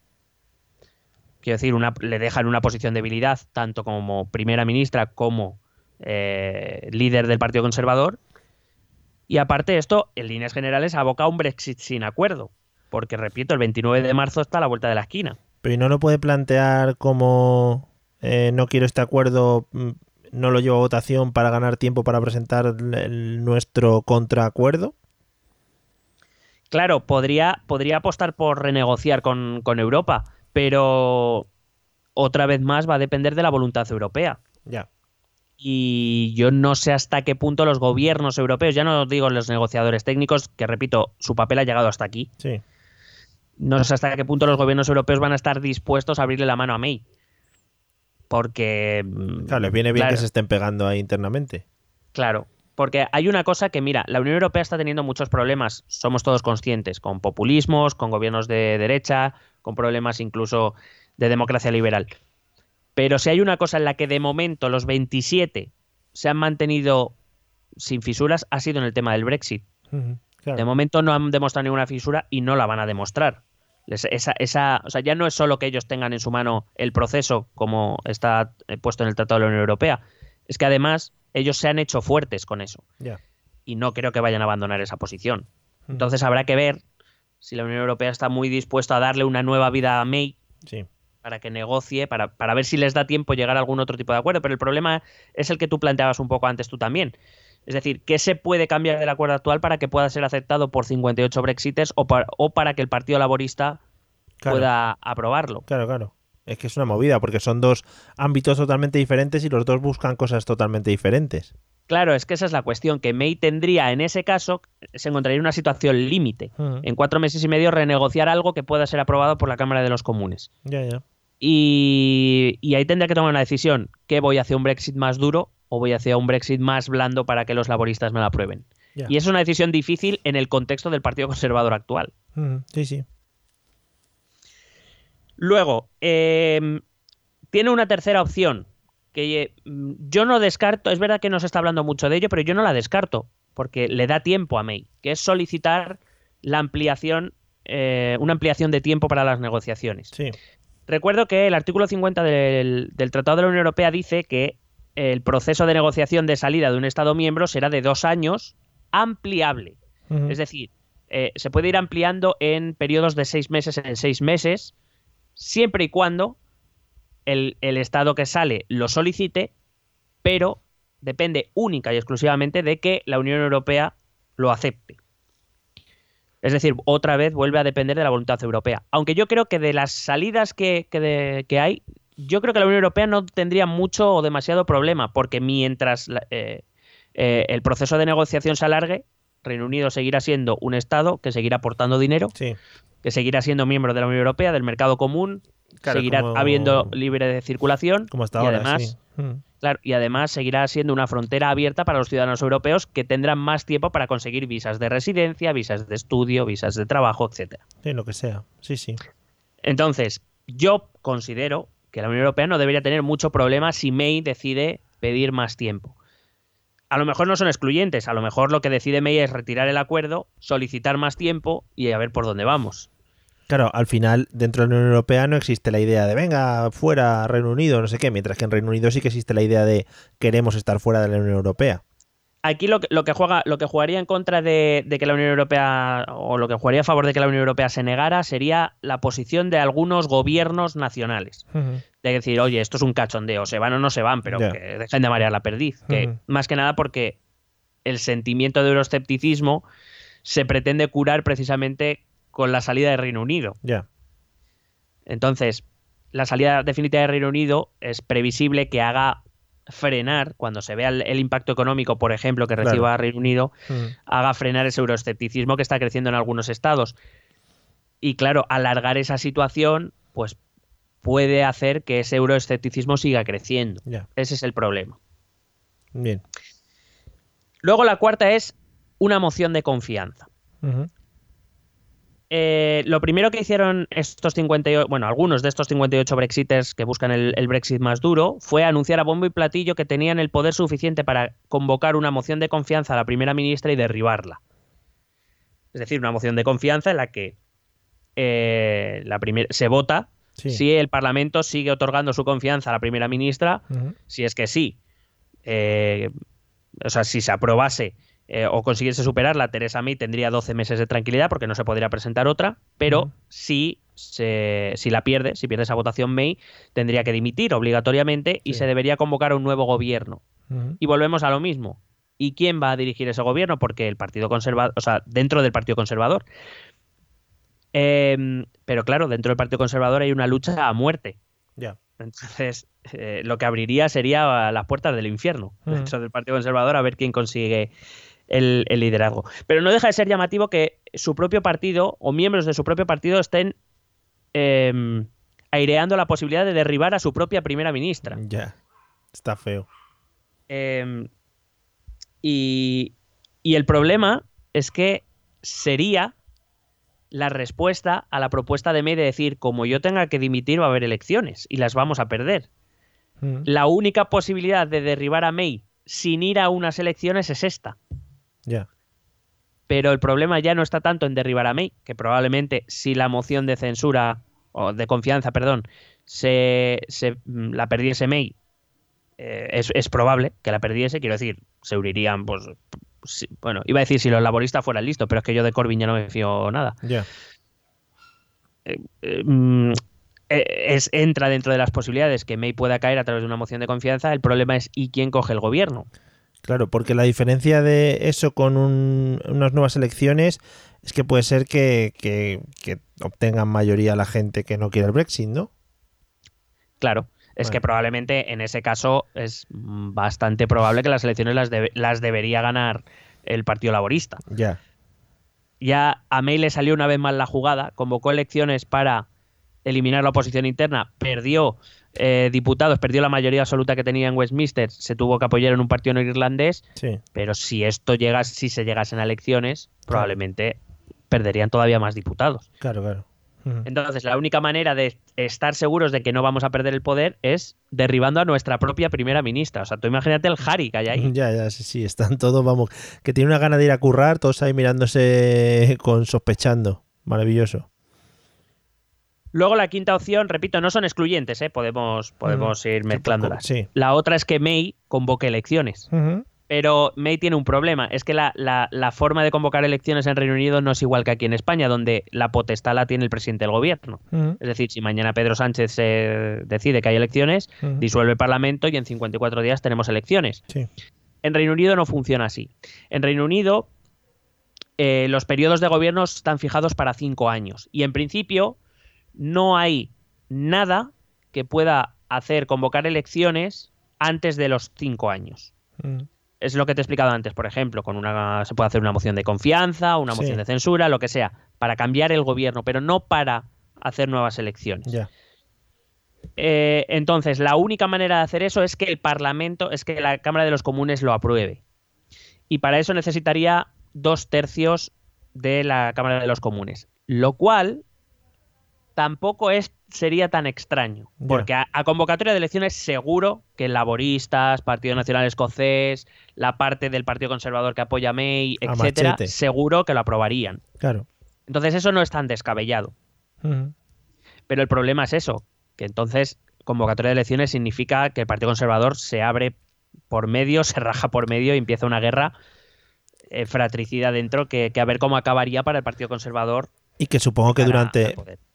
Quiero decir, una, le deja en una posición de debilidad, tanto como primera ministra como eh, líder del Partido Conservador. Y aparte de esto, en líneas generales, aboca a un Brexit sin acuerdo. Porque, repito, el 29 de marzo está a la vuelta de la esquina. Pero ¿y no lo puede plantear como eh, no quiero este acuerdo mm, no lo lleva a votación para ganar tiempo para presentar el- nuestro contraacuerdo. Claro, podría, podría apostar por renegociar con, con Europa, pero otra vez más va a depender de la voluntad europea. Ya. Y yo no sé hasta qué punto los gobiernos europeos, ya no digo los negociadores técnicos, que repito, su papel ha llegado hasta aquí, Sí. no sé hasta qué punto los gobiernos europeos van a estar dispuestos a abrirle la mano a May. Porque... Claro, les viene bien claro, que se estén pegando ahí internamente. Claro, porque hay una cosa que, mira, la Unión Europea está teniendo muchos problemas, somos todos conscientes, con populismos, con gobiernos de derecha, con problemas incluso de democracia liberal. Pero si hay una cosa en la que de momento los 27 se han mantenido sin fisuras, ha sido en el tema del Brexit. Claro. De momento no han demostrado ninguna fisura y no la van a demostrar. Esa, esa, o sea, ya no es solo que ellos tengan en su mano el proceso como está eh, puesto en el Tratado de la Unión Europea, es que además ellos se han hecho fuertes con eso y no creo que vayan a abandonar esa posición. Ujú. Entonces habrá que ver si la Unión Europea está muy dispuesta a darle una nueva vida a May Sí. para que negocie, para, para ver si les da tiempo llegar a algún otro tipo de acuerdo. Pero el problema es el que tú planteabas un poco antes tú también. Es decir, ¿qué se puede cambiar del acuerdo actual para que pueda ser aceptado por 58 Brexiters o para, o para que el Partido Laborista Claro. pueda aprobarlo? Claro, claro. Es que es una movida, porque son dos ámbitos totalmente diferentes y los dos buscan cosas totalmente diferentes. Claro, es que esa es la cuestión, que May tendría en ese caso, se encontraría en una situación límite. En cuatro meses y medio renegociar algo que pueda ser aprobado por la Cámara de los Comunes. Ya, ya. Y, y ahí tendrá que tomar una decisión. ¿Qué voy hacia un Brexit más duro o voy hacia un Brexit más blando para que los laboristas me la aprueben? Ya. Y es una decisión difícil en el contexto del Partido Conservador actual. Sí, sí. Luego, eh, tiene una tercera opción que eh, yo no descarto, es verdad que no se está hablando mucho de ello, pero yo no la descarto, porque le da tiempo a May, que es solicitar la ampliación, eh, una ampliación de tiempo para las negociaciones. Sí. Recuerdo que el artículo 50 del, del Tratado de la Unión Europea dice que el proceso de negociación de salida de un Estado miembro será de dos años ampliable. Es decir, eh, se puede ir ampliando en periodos de seis meses en seis meses, siempre y cuando el, Estado que sale lo solicite, pero depende única y exclusivamente de que la Unión Europea lo acepte. Es decir, otra vez vuelve a depender de la voluntad europea. Aunque yo creo que de las salidas que, hay, yo creo que la Unión Europea no tendría mucho o demasiado problema, porque mientras eh, eh, el proceso de negociación se alargue, Reino Unido seguirá siendo un Estado que seguirá aportando dinero, Sí. que seguirá siendo miembro de la Unión Europea, del mercado común, Claro, seguirá como- habiendo libre de circulación Como hasta y ahora, además sí. Claro, y además seguirá siendo una frontera abierta para los ciudadanos europeos que tendrán más tiempo para conseguir visas de residencia, visas de estudio, visas de trabajo, etcétera. Sí, lo que sea. Sí, sí. Entonces, yo considero que la Unión Europea no debería tener mucho problema si May decide pedir más tiempo. A lo mejor no son excluyentes, a lo mejor lo que decide May es retirar el acuerdo, solicitar más tiempo y a ver por dónde vamos. Claro, al final, dentro de la Unión Europea no existe la idea de venga, fuera Reino Unido, no sé qué, mientras que en Reino Unido sí que existe la idea de queremos estar fuera de la Unión Europea. Aquí lo que, lo que juega, lo que jugaría en contra de, de que la Unión Europea, o lo que jugaría a favor de que la Unión Europea se negara, sería la posición de algunos gobiernos nacionales. De decir, oye, esto es un cachondeo, se van o no se van, pero que dejen de marear la perdiz. Que más que nada porque el sentimiento de euroescepticismo se pretende curar precisamente con la salida de Reino Unido. Ya. Entonces, la salida definitiva de Reino Unido es previsible que haga frenar, cuando se vea el, el impacto económico, por ejemplo, que Claro. reciba Reino Unido, Ujú. haga frenar ese euroescepticismo que está creciendo en algunos estados. Y claro, alargar esa situación, pues puede hacer que ese euroescepticismo siga creciendo. Ese es el problema. Bien. Luego la cuarta es una moción de confianza. Eh, lo primero que hicieron estos 58, bueno, algunos de estos 58 Brexiters que buscan el, el Brexit más duro fue anunciar a bombo y platillo que tenían el poder suficiente para convocar una moción de confianza a la primera ministra y derribarla. Es decir, una moción de confianza en la que eh, la se vota Sí. si el Parlamento sigue otorgando su confianza a la primera ministra si es que sí, eh, o sea, si se aprobase eh, o consiguiese superarla, Teresa May tendría 12 meses de tranquilidad porque no se podría presentar otra, pero si, se, si la pierde, si pierde esa votación May, tendría que dimitir obligatoriamente y se debería convocar a un nuevo gobierno. Y volvemos a lo mismo. ¿Y quién va a dirigir ese gobierno? Porque el Partido Conservador, o sea, dentro del Partido Conservador. Em, pero claro, dentro del Partido Conservador hay una lucha a muerte. Ya. Entonces, eh, lo que abriría sería las puertas del infierno dentro del Partido Conservador a ver quién consigue el, liderazgo. Pero no deja de ser llamativo que su propio partido o miembros de su propio partido estén em, aireando la posibilidad de derribar a su propia primera ministra. Ya, está feo. Em, y, y el problema es que sería la respuesta a la propuesta de May de decir, como yo tenga que dimitir, va a haber elecciones y las vamos a perder. Mm. La única posibilidad de derribar a May sin ir a unas elecciones es esta. Ya. Pero el problema ya no está tanto en derribar a May, que probablemente si la moción de censura, o de confianza, perdón, se, se mm, la perdiese May, eh, es, es, probable que la perdiese, quiero decir, se unirían, pues, bueno, iba a decir si los laboristas fueran listos, pero es que yo de Corbyn ya no me fío nada. Ya. Eh, eh, mm, es, entra dentro de las posibilidades que May pueda caer a través de una moción de confianza. El problema es ¿y quién coge el gobierno? Claro, porque la diferencia de eso con unas nuevas elecciones es que puede ser que, que, obtengan mayoría la gente que no quiere el Brexit, ¿no? Claro. Es que probablemente en ese caso es bastante probable que las elecciones las, las debería ganar el Partido Laborista. Ya. Ya a May le salió una vez más la jugada, convocó elecciones para eliminar la oposición interna, perdió eh, diputados, perdió la mayoría absoluta que tenía en Westminster, se tuvo que apoyar en un partido no irlandés, sí. pero si esto llega, si se llegasen a elecciones, probablemente perderían todavía más diputados. Claro, claro. Entonces, la única manera de estar seguros de que no vamos a perder el poder es derribando a nuestra propia primera ministra. O sea, tú imagínate el Harry que hay ahí. Ya, ya, sí, sí, están todos, vamos, que tiene una gana de ir a currar, todos ahí mirándose con sospechando. Maravilloso. Luego la quinta opción, repito, no son excluyentes, ¿eh? podemos, podemos ir mezclándolas. Sí. La otra es que May convoque elecciones. Pero May tiene un problema, es que la, forma de convocar elecciones en Reino Unido no es igual que aquí en España, donde la potestad la tiene el presidente del gobierno. Es decir, si mañana Pedro Sánchez se decide que hay elecciones, disuelve el Parlamento y en 54 días tenemos elecciones. En Reino Unido no funciona así. En Reino Unido eh, los periodos de gobierno están fijados para cinco años y en principio no hay nada que pueda hacer convocar elecciones antes de los cinco años es lo que te he explicado antes, por ejemplo, con una se puede hacer una moción de confianza, una moción de censura, lo que sea, para cambiar el gobierno, pero no para hacer nuevas elecciones. Eh, entonces, la única manera de hacer eso es que el Parlamento, es que la Cámara de los Comunes lo apruebe. Y para eso necesitaría dos tercios de la Cámara de los Comunes. Lo cual tampoco es sería tan extraño. Porque a, convocatoria de elecciones seguro que laboristas, Partido Nacional Escocés, la parte del Partido Conservador que apoya a May, etcétera, seguro que lo aprobarían. Claro. Entonces eso no es tan descabellado. Pero el problema es eso, que entonces convocatoria de elecciones significa que el Partido Conservador se abre por medio, se raja por medio y empieza una guerra eh, fratricida dentro que, que, a ver cómo acabaría para el Partido Conservador. Y que supongo que durante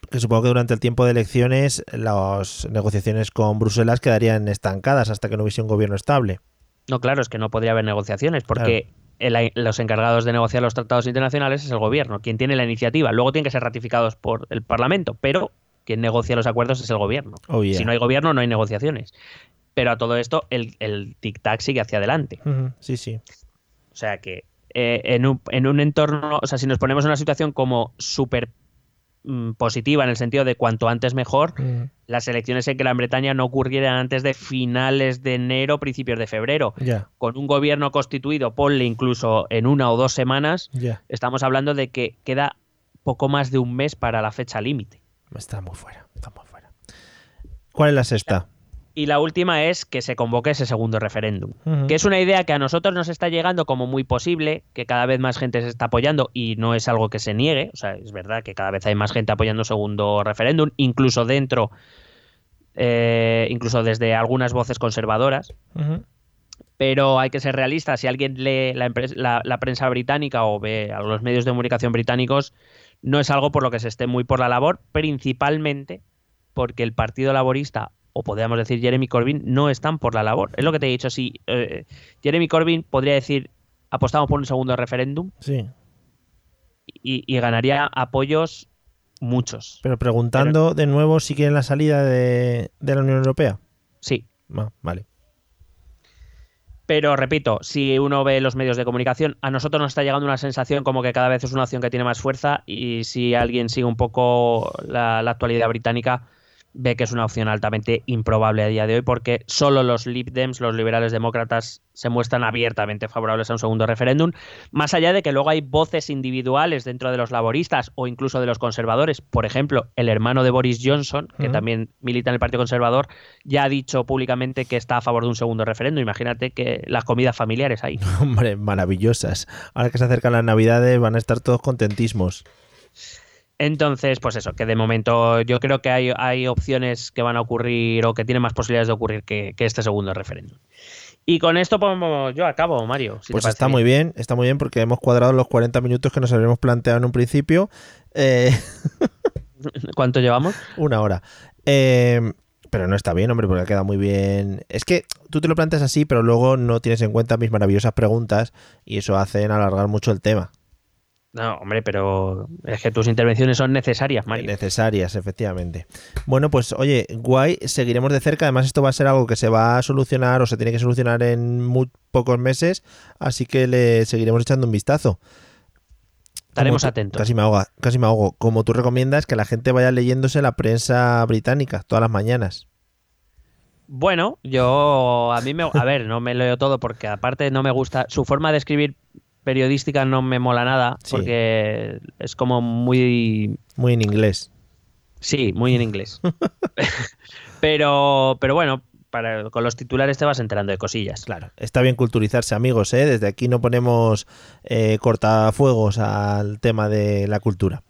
que supongo que durante el tiempo de elecciones las negociaciones con Bruselas quedarían estancadas hasta que no hubiese un gobierno estable. No, claro, es que no podría haber negociaciones porque los encargados de negociar los tratados internacionales es el gobierno, quien tiene la iniciativa. Luego tienen que ser ratificados por el Parlamento, pero quien negocia los acuerdos es el gobierno. Oh, si no hay gobierno, no hay negociaciones. Pero a todo esto, el, el tic-tac sigue hacia adelante. Sí, sí. O sea que eh, en, un, en un entorno, o sea, si nos ponemos en una situación como súper Mm, positiva en el sentido de cuanto antes mejor, mm. las elecciones en Gran Bretaña no ocurrieran antes de finales de enero, principios de febrero. Con un gobierno constituido, ponle incluso en una o dos semanas, estamos hablando de que queda poco más de un mes para la fecha límite. Está muy fuera, está muy fuera. ¿Cuál es la sexta? Y la última es que se convoque ese segundo referéndum, que es una idea que a nosotros nos está llegando como muy posible, que cada vez más gente se está apoyando y no es algo que se niegue, o sea, es verdad que cada vez hay más gente apoyando segundo referéndum, incluso dentro, eh, incluso desde algunas voces conservadoras, pero hay que ser realista. Si alguien lee la, la, prensa británica o ve a los medios de comunicación británicos, no es algo por lo que se esté muy por la labor, principalmente porque el Partido Laborista, o podríamos decir Jeremy Corbyn, no están por la labor. Es lo que te he dicho. Si eh, Jeremy Corbyn podría decir, apostamos por un segundo referéndum. Sí. Y, ganaría apoyos muchos. Pero preguntando de nuevo si quieren la salida de, de la Unión Europea. Sí. Ah, vale. Pero repito, si uno ve los medios de comunicación, a nosotros nos está llegando una sensación como que cada vez es una opción que tiene más fuerza y si alguien sigue un poco la, la actualidad británica, ve que es una opción altamente improbable a día de hoy porque solo los Lib Dems, los liberales demócratas, se muestran abiertamente favorables a un segundo referéndum, más allá de que luego hay voces individuales dentro de los laboristas o incluso de los conservadores. Por ejemplo, el hermano de Boris Johnson, que también milita en el Partido Conservador, ya ha dicho públicamente que está a favor de un segundo referéndum. Imagínate que las comidas familiares ahí. Hombre, maravillosas. Ahora que se acercan las navidades van a estar todos contentísimos. Entonces, pues eso, que de momento yo creo que hay, hay opciones que van a ocurrir o que tienen más posibilidades de ocurrir que, este segundo referéndum. Y con esto pues, yo acabo, Mario. pues está muy bien, está muy bien porque hemos cuadrado los 40 minutos que nos habíamos planteado en un principio. Eh, ¿Cuánto llevamos? Una hora. Eh, pero no está bien, hombre, porque ha quedado muy bien. Es que tú te lo planteas así, pero luego no tienes en cuenta mis maravillosas preguntas y eso hace alargar mucho el tema. No, hombre, pero es que tus intervenciones son necesarias, Mario. Necesarias, efectivamente. Bueno, pues oye, guay, seguiremos de cerca. Además, esto va a ser algo que se va a solucionar o se tiene que solucionar en muy pocos meses, así que le seguiremos echando un vistazo. Estaremos atentos. Casi me, ahogo, casi me ahogo. Como tú recomiendas, que la gente vaya leyéndose la prensa británica todas las mañanas. Bueno, yo a mí me, a ver, no me leo todo porque aparte no me gusta su forma de escribir periodística no me mola nada porque es como muy... Muy en inglés. Sí, muy en inglés. pero, pero bueno, para, con los titulares te vas enterando de cosillas. Claro, está bien culturizarse, amigos. ¿eh? Desde aquí no ponemos eh, cortafuegos al tema de la cultura.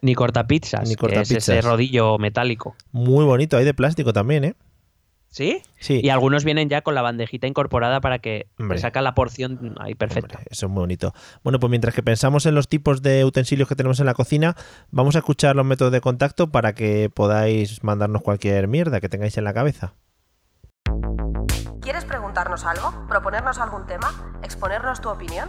Ni cortapizzas, Ni cortapizzas. ese rodillo metálico. Muy bonito, hay de plástico también, ¿eh? ¿Sí? Sí. Y algunos vienen ya con la bandejita incorporada para que saca la porción ahí perfecta. eso es muy bonito. Bueno, pues mientras que pensamos en los tipos de utensilios que tenemos en la cocina, vamos a escuchar los métodos de contacto para que podáis mandarnos cualquier mierda que tengáis en la cabeza. ¿Quieres preguntarnos algo? ¿Proponernos algún tema? ¿Exponernos tu opinión?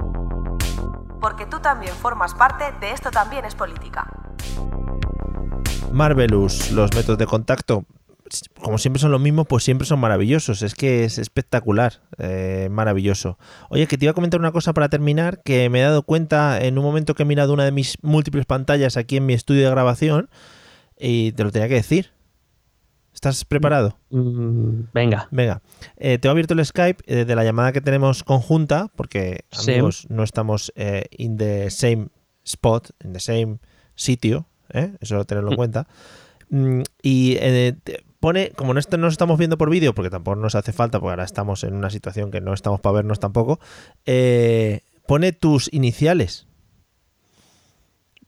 porque tú también formas parte de esto también es política. Marvelous, los métodos de contacto, como siempre son los mismos, pues siempre son maravillosos. Es que es espectacular, eh, maravilloso. Oye, que te iba a comentar una cosa para terminar, que me he dado cuenta en un momento que he mirado una de mis múltiples pantallas aquí en mi estudio de grabación y te lo tenía que decir. ¿Estás preparado? Mm, venga. Venga. Eh, te he abierto el Skype eh, de la llamada que tenemos conjunta, porque amigos, no estamos eh, in the same spot, in the same sitio, eso tenerlo en mm. cuenta. Mm, y pone, como no nos estamos viendo por vídeo, porque tampoco nos hace falta, porque ahora estamos en una situación que no estamos para vernos tampoco, pone tus iniciales.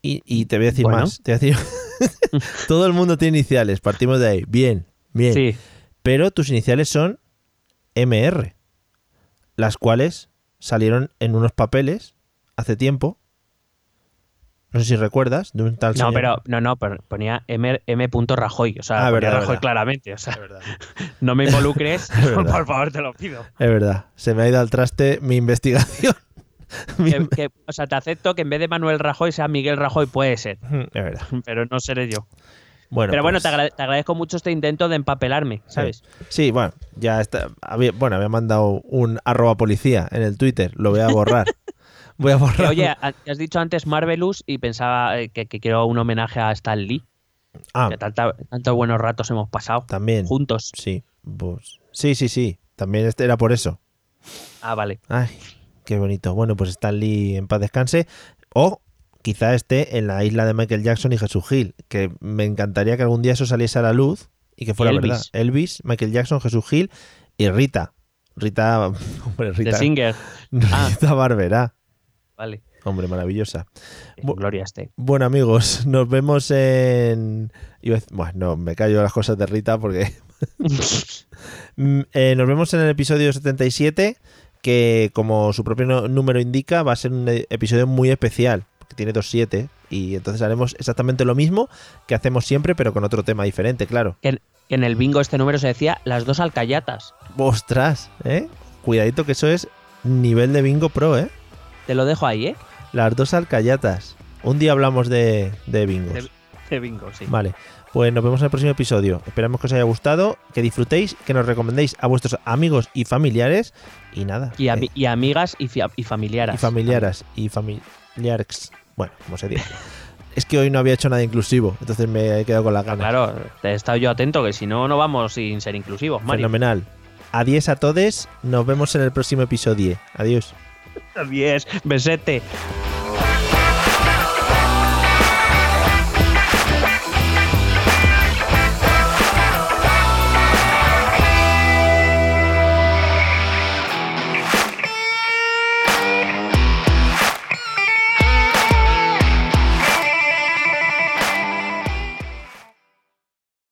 Y, te voy a decir más. Te voy a decir. Todo el mundo tiene iniciales, partimos de ahí. Bien, bien. Pero tus iniciales son MR, las cuales salieron en unos papeles hace tiempo. No sé si recuerdas, de un tal No, pero no, no, ponía M. M. Rajoy, o sea, ah, Rajoy claramente, o sea, no me involucres, por favor, te lo pido. Es verdad, se me ha ido al traste mi investigación. o sea, te acepto que en vez de Manuel Rajoy sea Miguel Rajoy, puede ser. Es verdad. Pero no seré yo. Bueno, Pero bueno, pues te, agradezco mucho este intento de empapelarme, ¿sabes? Sí, bueno, ya está. Había, bueno, había mandado un arroba policía en el Twitter, lo voy a borrar. voy a borrar. oye, has dicho antes Marvelous y pensaba eh, que, quiero un homenaje a Stan Lee. Ah. Que tantos buenos ratos hemos pasado. También. Juntos. Sí, pues, sí, sí, sí. También este era por eso. Ah, vale. Ay. Qué bonito. Bueno, pues Stan Lee en paz descanse. O quizá esté en la isla de Michael Jackson y Jesús Gil, que me encantaría que algún día eso saliese a la luz y que fuera Elvis. verdad. Elvis, Michael Jackson, Jesús Gil y Rita. Rita, hombre, Rita, Singer. Ah. Rita Barberá. Vale. Hombre, maravillosa. Bu- Gloria esté. Bueno, amigos, nos vemos en. Bueno, no, me callo las cosas de Rita porque. Mm, eh, nos vemos en el episodio 77, que como su propio no- número indica, va a ser un episodio muy especial, porque tiene dos siete, y entonces haremos exactamente lo mismo que hacemos siempre, pero con otro tema diferente, claro. En, el bingo este número se decía las dos alcayatas. ¡Ostras! ¿eh? Cuidadito que eso es nivel de bingo pro, ¿eh? Te lo dejo ahí, ¿eh? Las dos alcayatas. Un día hablamos de, de bingos. De- De bingo, sí. Vale, pues nos vemos en el próximo episodio. Esperamos que os haya gustado, que disfrutéis, que nos recomendéis a vuestros amigos y familiares. Y nada. Y, ami- eh, y amigas y, y familiares. y familiares. Y familiares. Bueno, como se diga. es que hoy no había hecho nada inclusivo, entonces me he quedado con la gana. Claro, te he estado yo atento, que si no, no vamos sin ser inclusivos, Mario. Fenomenal. Adiós a todos, nos vemos en el próximo episodio. Adiós. Adiós, besete.